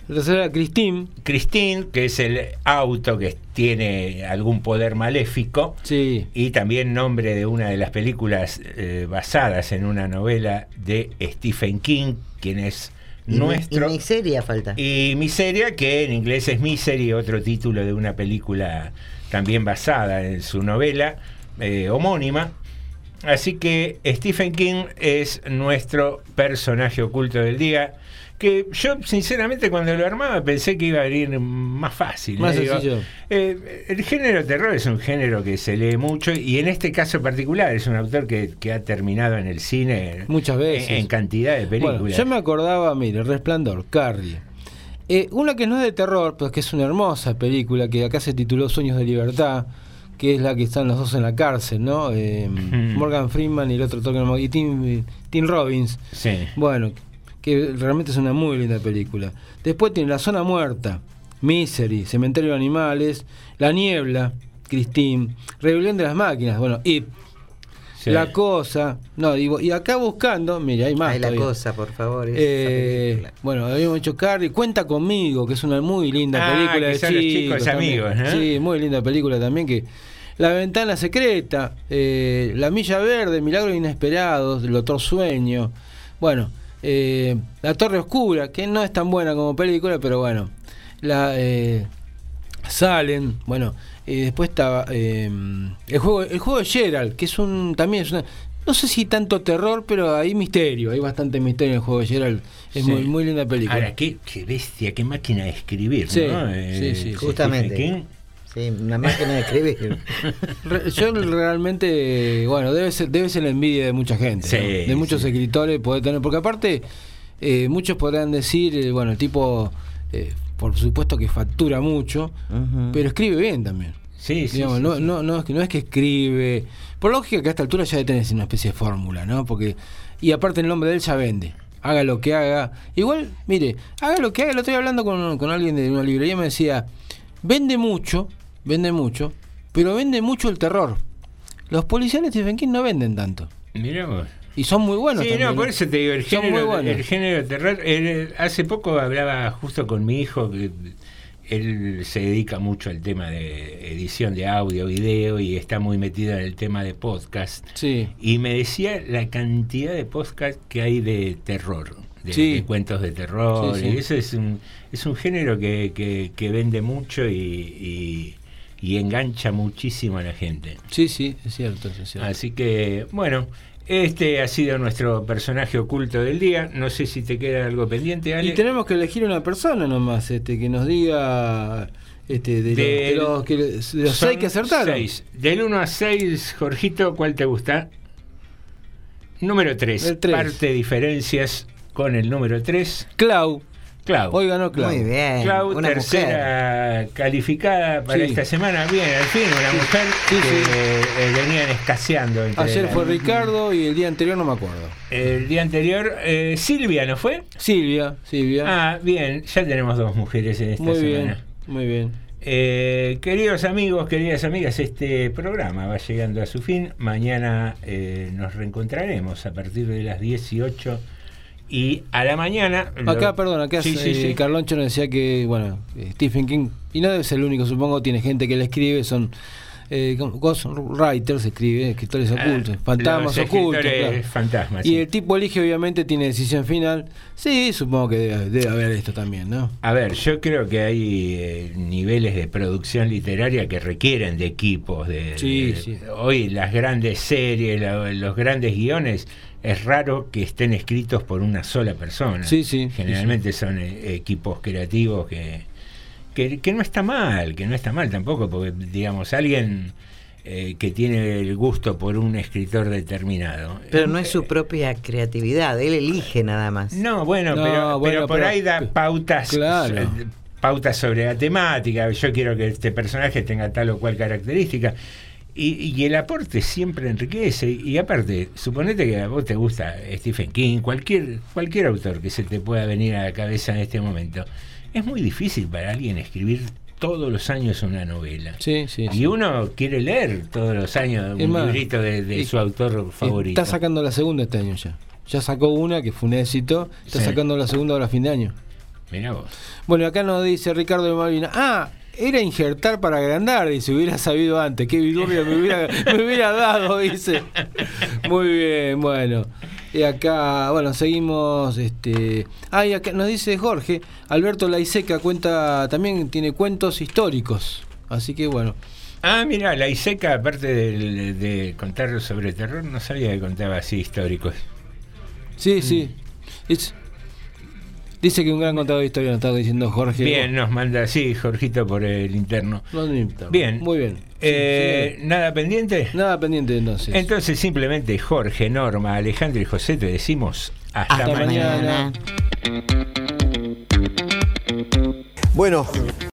Era Christine. Christine, que es el auto que tiene algún poder maléfico Sí. y también nombre de una de las películas eh, basadas en una novela de Stephen King, quien es Y nuestro. Y miseria falta. Y Miseria, que en inglés es Misery, otro título de una película también basada en su novela eh, homónima. Así que Stephen King es nuestro personaje oculto del día. Que yo, sinceramente, cuando lo armaba pensé que iba a venir más fácil. Más ¿eh? Digo, sencillo. eh, el género terror es un género que se lee mucho y en este caso particular es un autor que, que ha terminado en el cine Muchas veces. en, en cantidad de películas. Bueno, yo me acordaba, mire, Resplandor, Carrie. Eh, una que no es de terror, pero que es una hermosa película que acá se tituló Sueños de Libertad, que es la que están los dos en la cárcel, ¿no? Eh, Morgan Freeman y el otro toque, y Tim, Tim Robbins. Sí. Bueno, que realmente es una muy linda película. Después tiene La Zona Muerta, Misery, Cementerio de Animales, La Niebla, Christine, Rebelión de las Máquinas, bueno, y Sí. La Cosa, no, digo, y acá buscando, mire, hay más. Ay, la cosa, por favor. Eh, bueno, habíamos hecho Carrie, Cuenta conmigo, que es una muy linda Ah, película que de son los chicos amigos, ¿no? Sí, muy linda película también que La ventana secreta, eh, La milla verde, Milagros inesperados, El otro sueño. Bueno, eh, La torre oscura, que no es tan buena como película, pero bueno. La eh, Salen, bueno, eh, después estaba eh, el juego el juego de Gerald, que es un también es una no sé si tanto terror, pero hay misterio, hay bastante misterio en el juego de Gerald. Es Sí. muy, muy linda película. Ahora, qué, qué bestia, qué máquina de escribir, Sí, ¿no? sí, sí, sí. Justamente. Sí, una máquina de escribir. Yo realmente, bueno, debe ser, debe ser la envidia de mucha gente, Sí, ¿no? de muchos escritores poder tener, porque aparte eh, muchos podrán decir, eh, bueno, el tipo, eh, por supuesto que factura mucho, pero escribe bien también. Sí, sí, Digamos, sí, no, sí. No, no, es que, no es que escribe, por lógica que a esta altura ya debe tener una especie de fórmula, ¿no? Porque, y aparte el nombre de él ya vende. Haga lo que haga. Igual, mire, haga lo que haga. Lo estoy hablando con, con alguien de una librería y me decía, vende mucho, vende mucho, pero vende mucho el terror. Los policiales de Stephen King no venden tanto. Mirá vos. Y son muy buenos. sí, también, no, por eso te digo, el género, el género terror. el- hace poco hablaba justo con mi hijo que él se dedica mucho al tema de edición de audio, video y está muy metido en el tema de podcast. Sí. Y me decía la cantidad de podcast que hay de terror, de, Sí. de cuentos de terror. Sí, sí. Y eso es un, es un género que, que, que vende mucho y, y, y engancha muchísimo a la gente. Sí, sí, es cierto, es cierto. Así que, bueno, este ha sido nuestro personaje oculto del día. No sé si te queda algo pendiente, Ale. Y tenemos que elegir una persona nomás, este, que nos diga este, de, los- de los, de seis que acertaron. seis. Del 1 a 6, Jorgito, ¿cuál te gusta? Número 3. El tres. Parte diferencias con el número 3. Clau. Clau. Hoy ganó Clau. Muy bien. Clau, una tercera calificada para Sí. esta semana. Bien, al fin, una mujer sí, que sí. eh, venían escaseando. Ayer la- fue Ricardo y el día anterior no me acuerdo. El día anterior, eh, Silvia, ¿no fue? Silvia, Silvia. Ah, bien, ya tenemos dos mujeres en esta muy semana. bien, muy bien. Eh, queridos amigos, queridas amigas, este programa va llegando a su fin. Mañana eh, nos reencontraremos a partir de las 18 y a la mañana. lo- Acá, perdón, acá Sí, eh, sí. Carloncho nos decía que, bueno, eh, Stephen King, y no debe ser el único, supongo, tiene gente que le escribe, son eh, Ghost Writers, escribe, escritores Ah, ocultos, fantasmas ocultos. claro. fantasmas, Y sí. el tipo elige, obviamente, tiene decisión final. Sí, supongo que debe, debe haber esto también, ¿no? A ver, yo creo que hay eh, niveles de producción literaria que requieren de equipos. De, Sí, de- sí. Hoy las grandes series, la- los grandes guiones, es raro que estén escritos por una sola persona. Sí, sí, Generalmente son eh, equipos creativos que, que, que no está mal, que no está mal tampoco, porque digamos, alguien eh, que tiene el gusto por un escritor determinado. Pero no es su propia creatividad, él elige nada más. No, bueno, No, pero, bueno, pero por pero- ahí da pautas, Claro. eh, pautas sobre la temática. Yo quiero que este personaje tenga tal o cual característica. Y, y el aporte siempre enriquece. Y aparte, suponete que a vos te gusta Stephen King, cualquier, cualquier autor que se te pueda venir a la cabeza en este momento. Es muy difícil para alguien escribir todos los años una novela. Sí, sí. Y uno quiere leer todos los años un más, librito de, de y- su autor favorito. Está sacando la segunda este año ya. Ya sacó una que fue un éxito. Está sacando la segunda ahora a fin de año. Mirá vos. Bueno, acá nos dice Ricardo de Malvina. Ah, era injertar para agrandar, dice, hubiera sabido antes. Qué vidurria me hubiera, me hubiera dado, dice. Muy bien, bueno. Y acá, bueno, seguimos. este Ah, y acá nos dice Jorge, Alberto Laiseca cuenta, también tiene cuentos históricos. Así que bueno. Ah, mira, la Iseca, aparte de, de contar sobre terror, no sabía que contaba así históricos. Sí, sí. Es- dice que un gran contador de historia, nos está diciendo Jorge. Bien, nos manda así, Jorgito, por el interno. No, no importa. Bien. Muy bien. Eh, Sí, sí. ¿Nada pendiente? Nada pendiente entonces. Entonces, simplemente Jorge, Norma, Alejandro y José te decimos hasta, Hasta mañana. mañana. Bueno,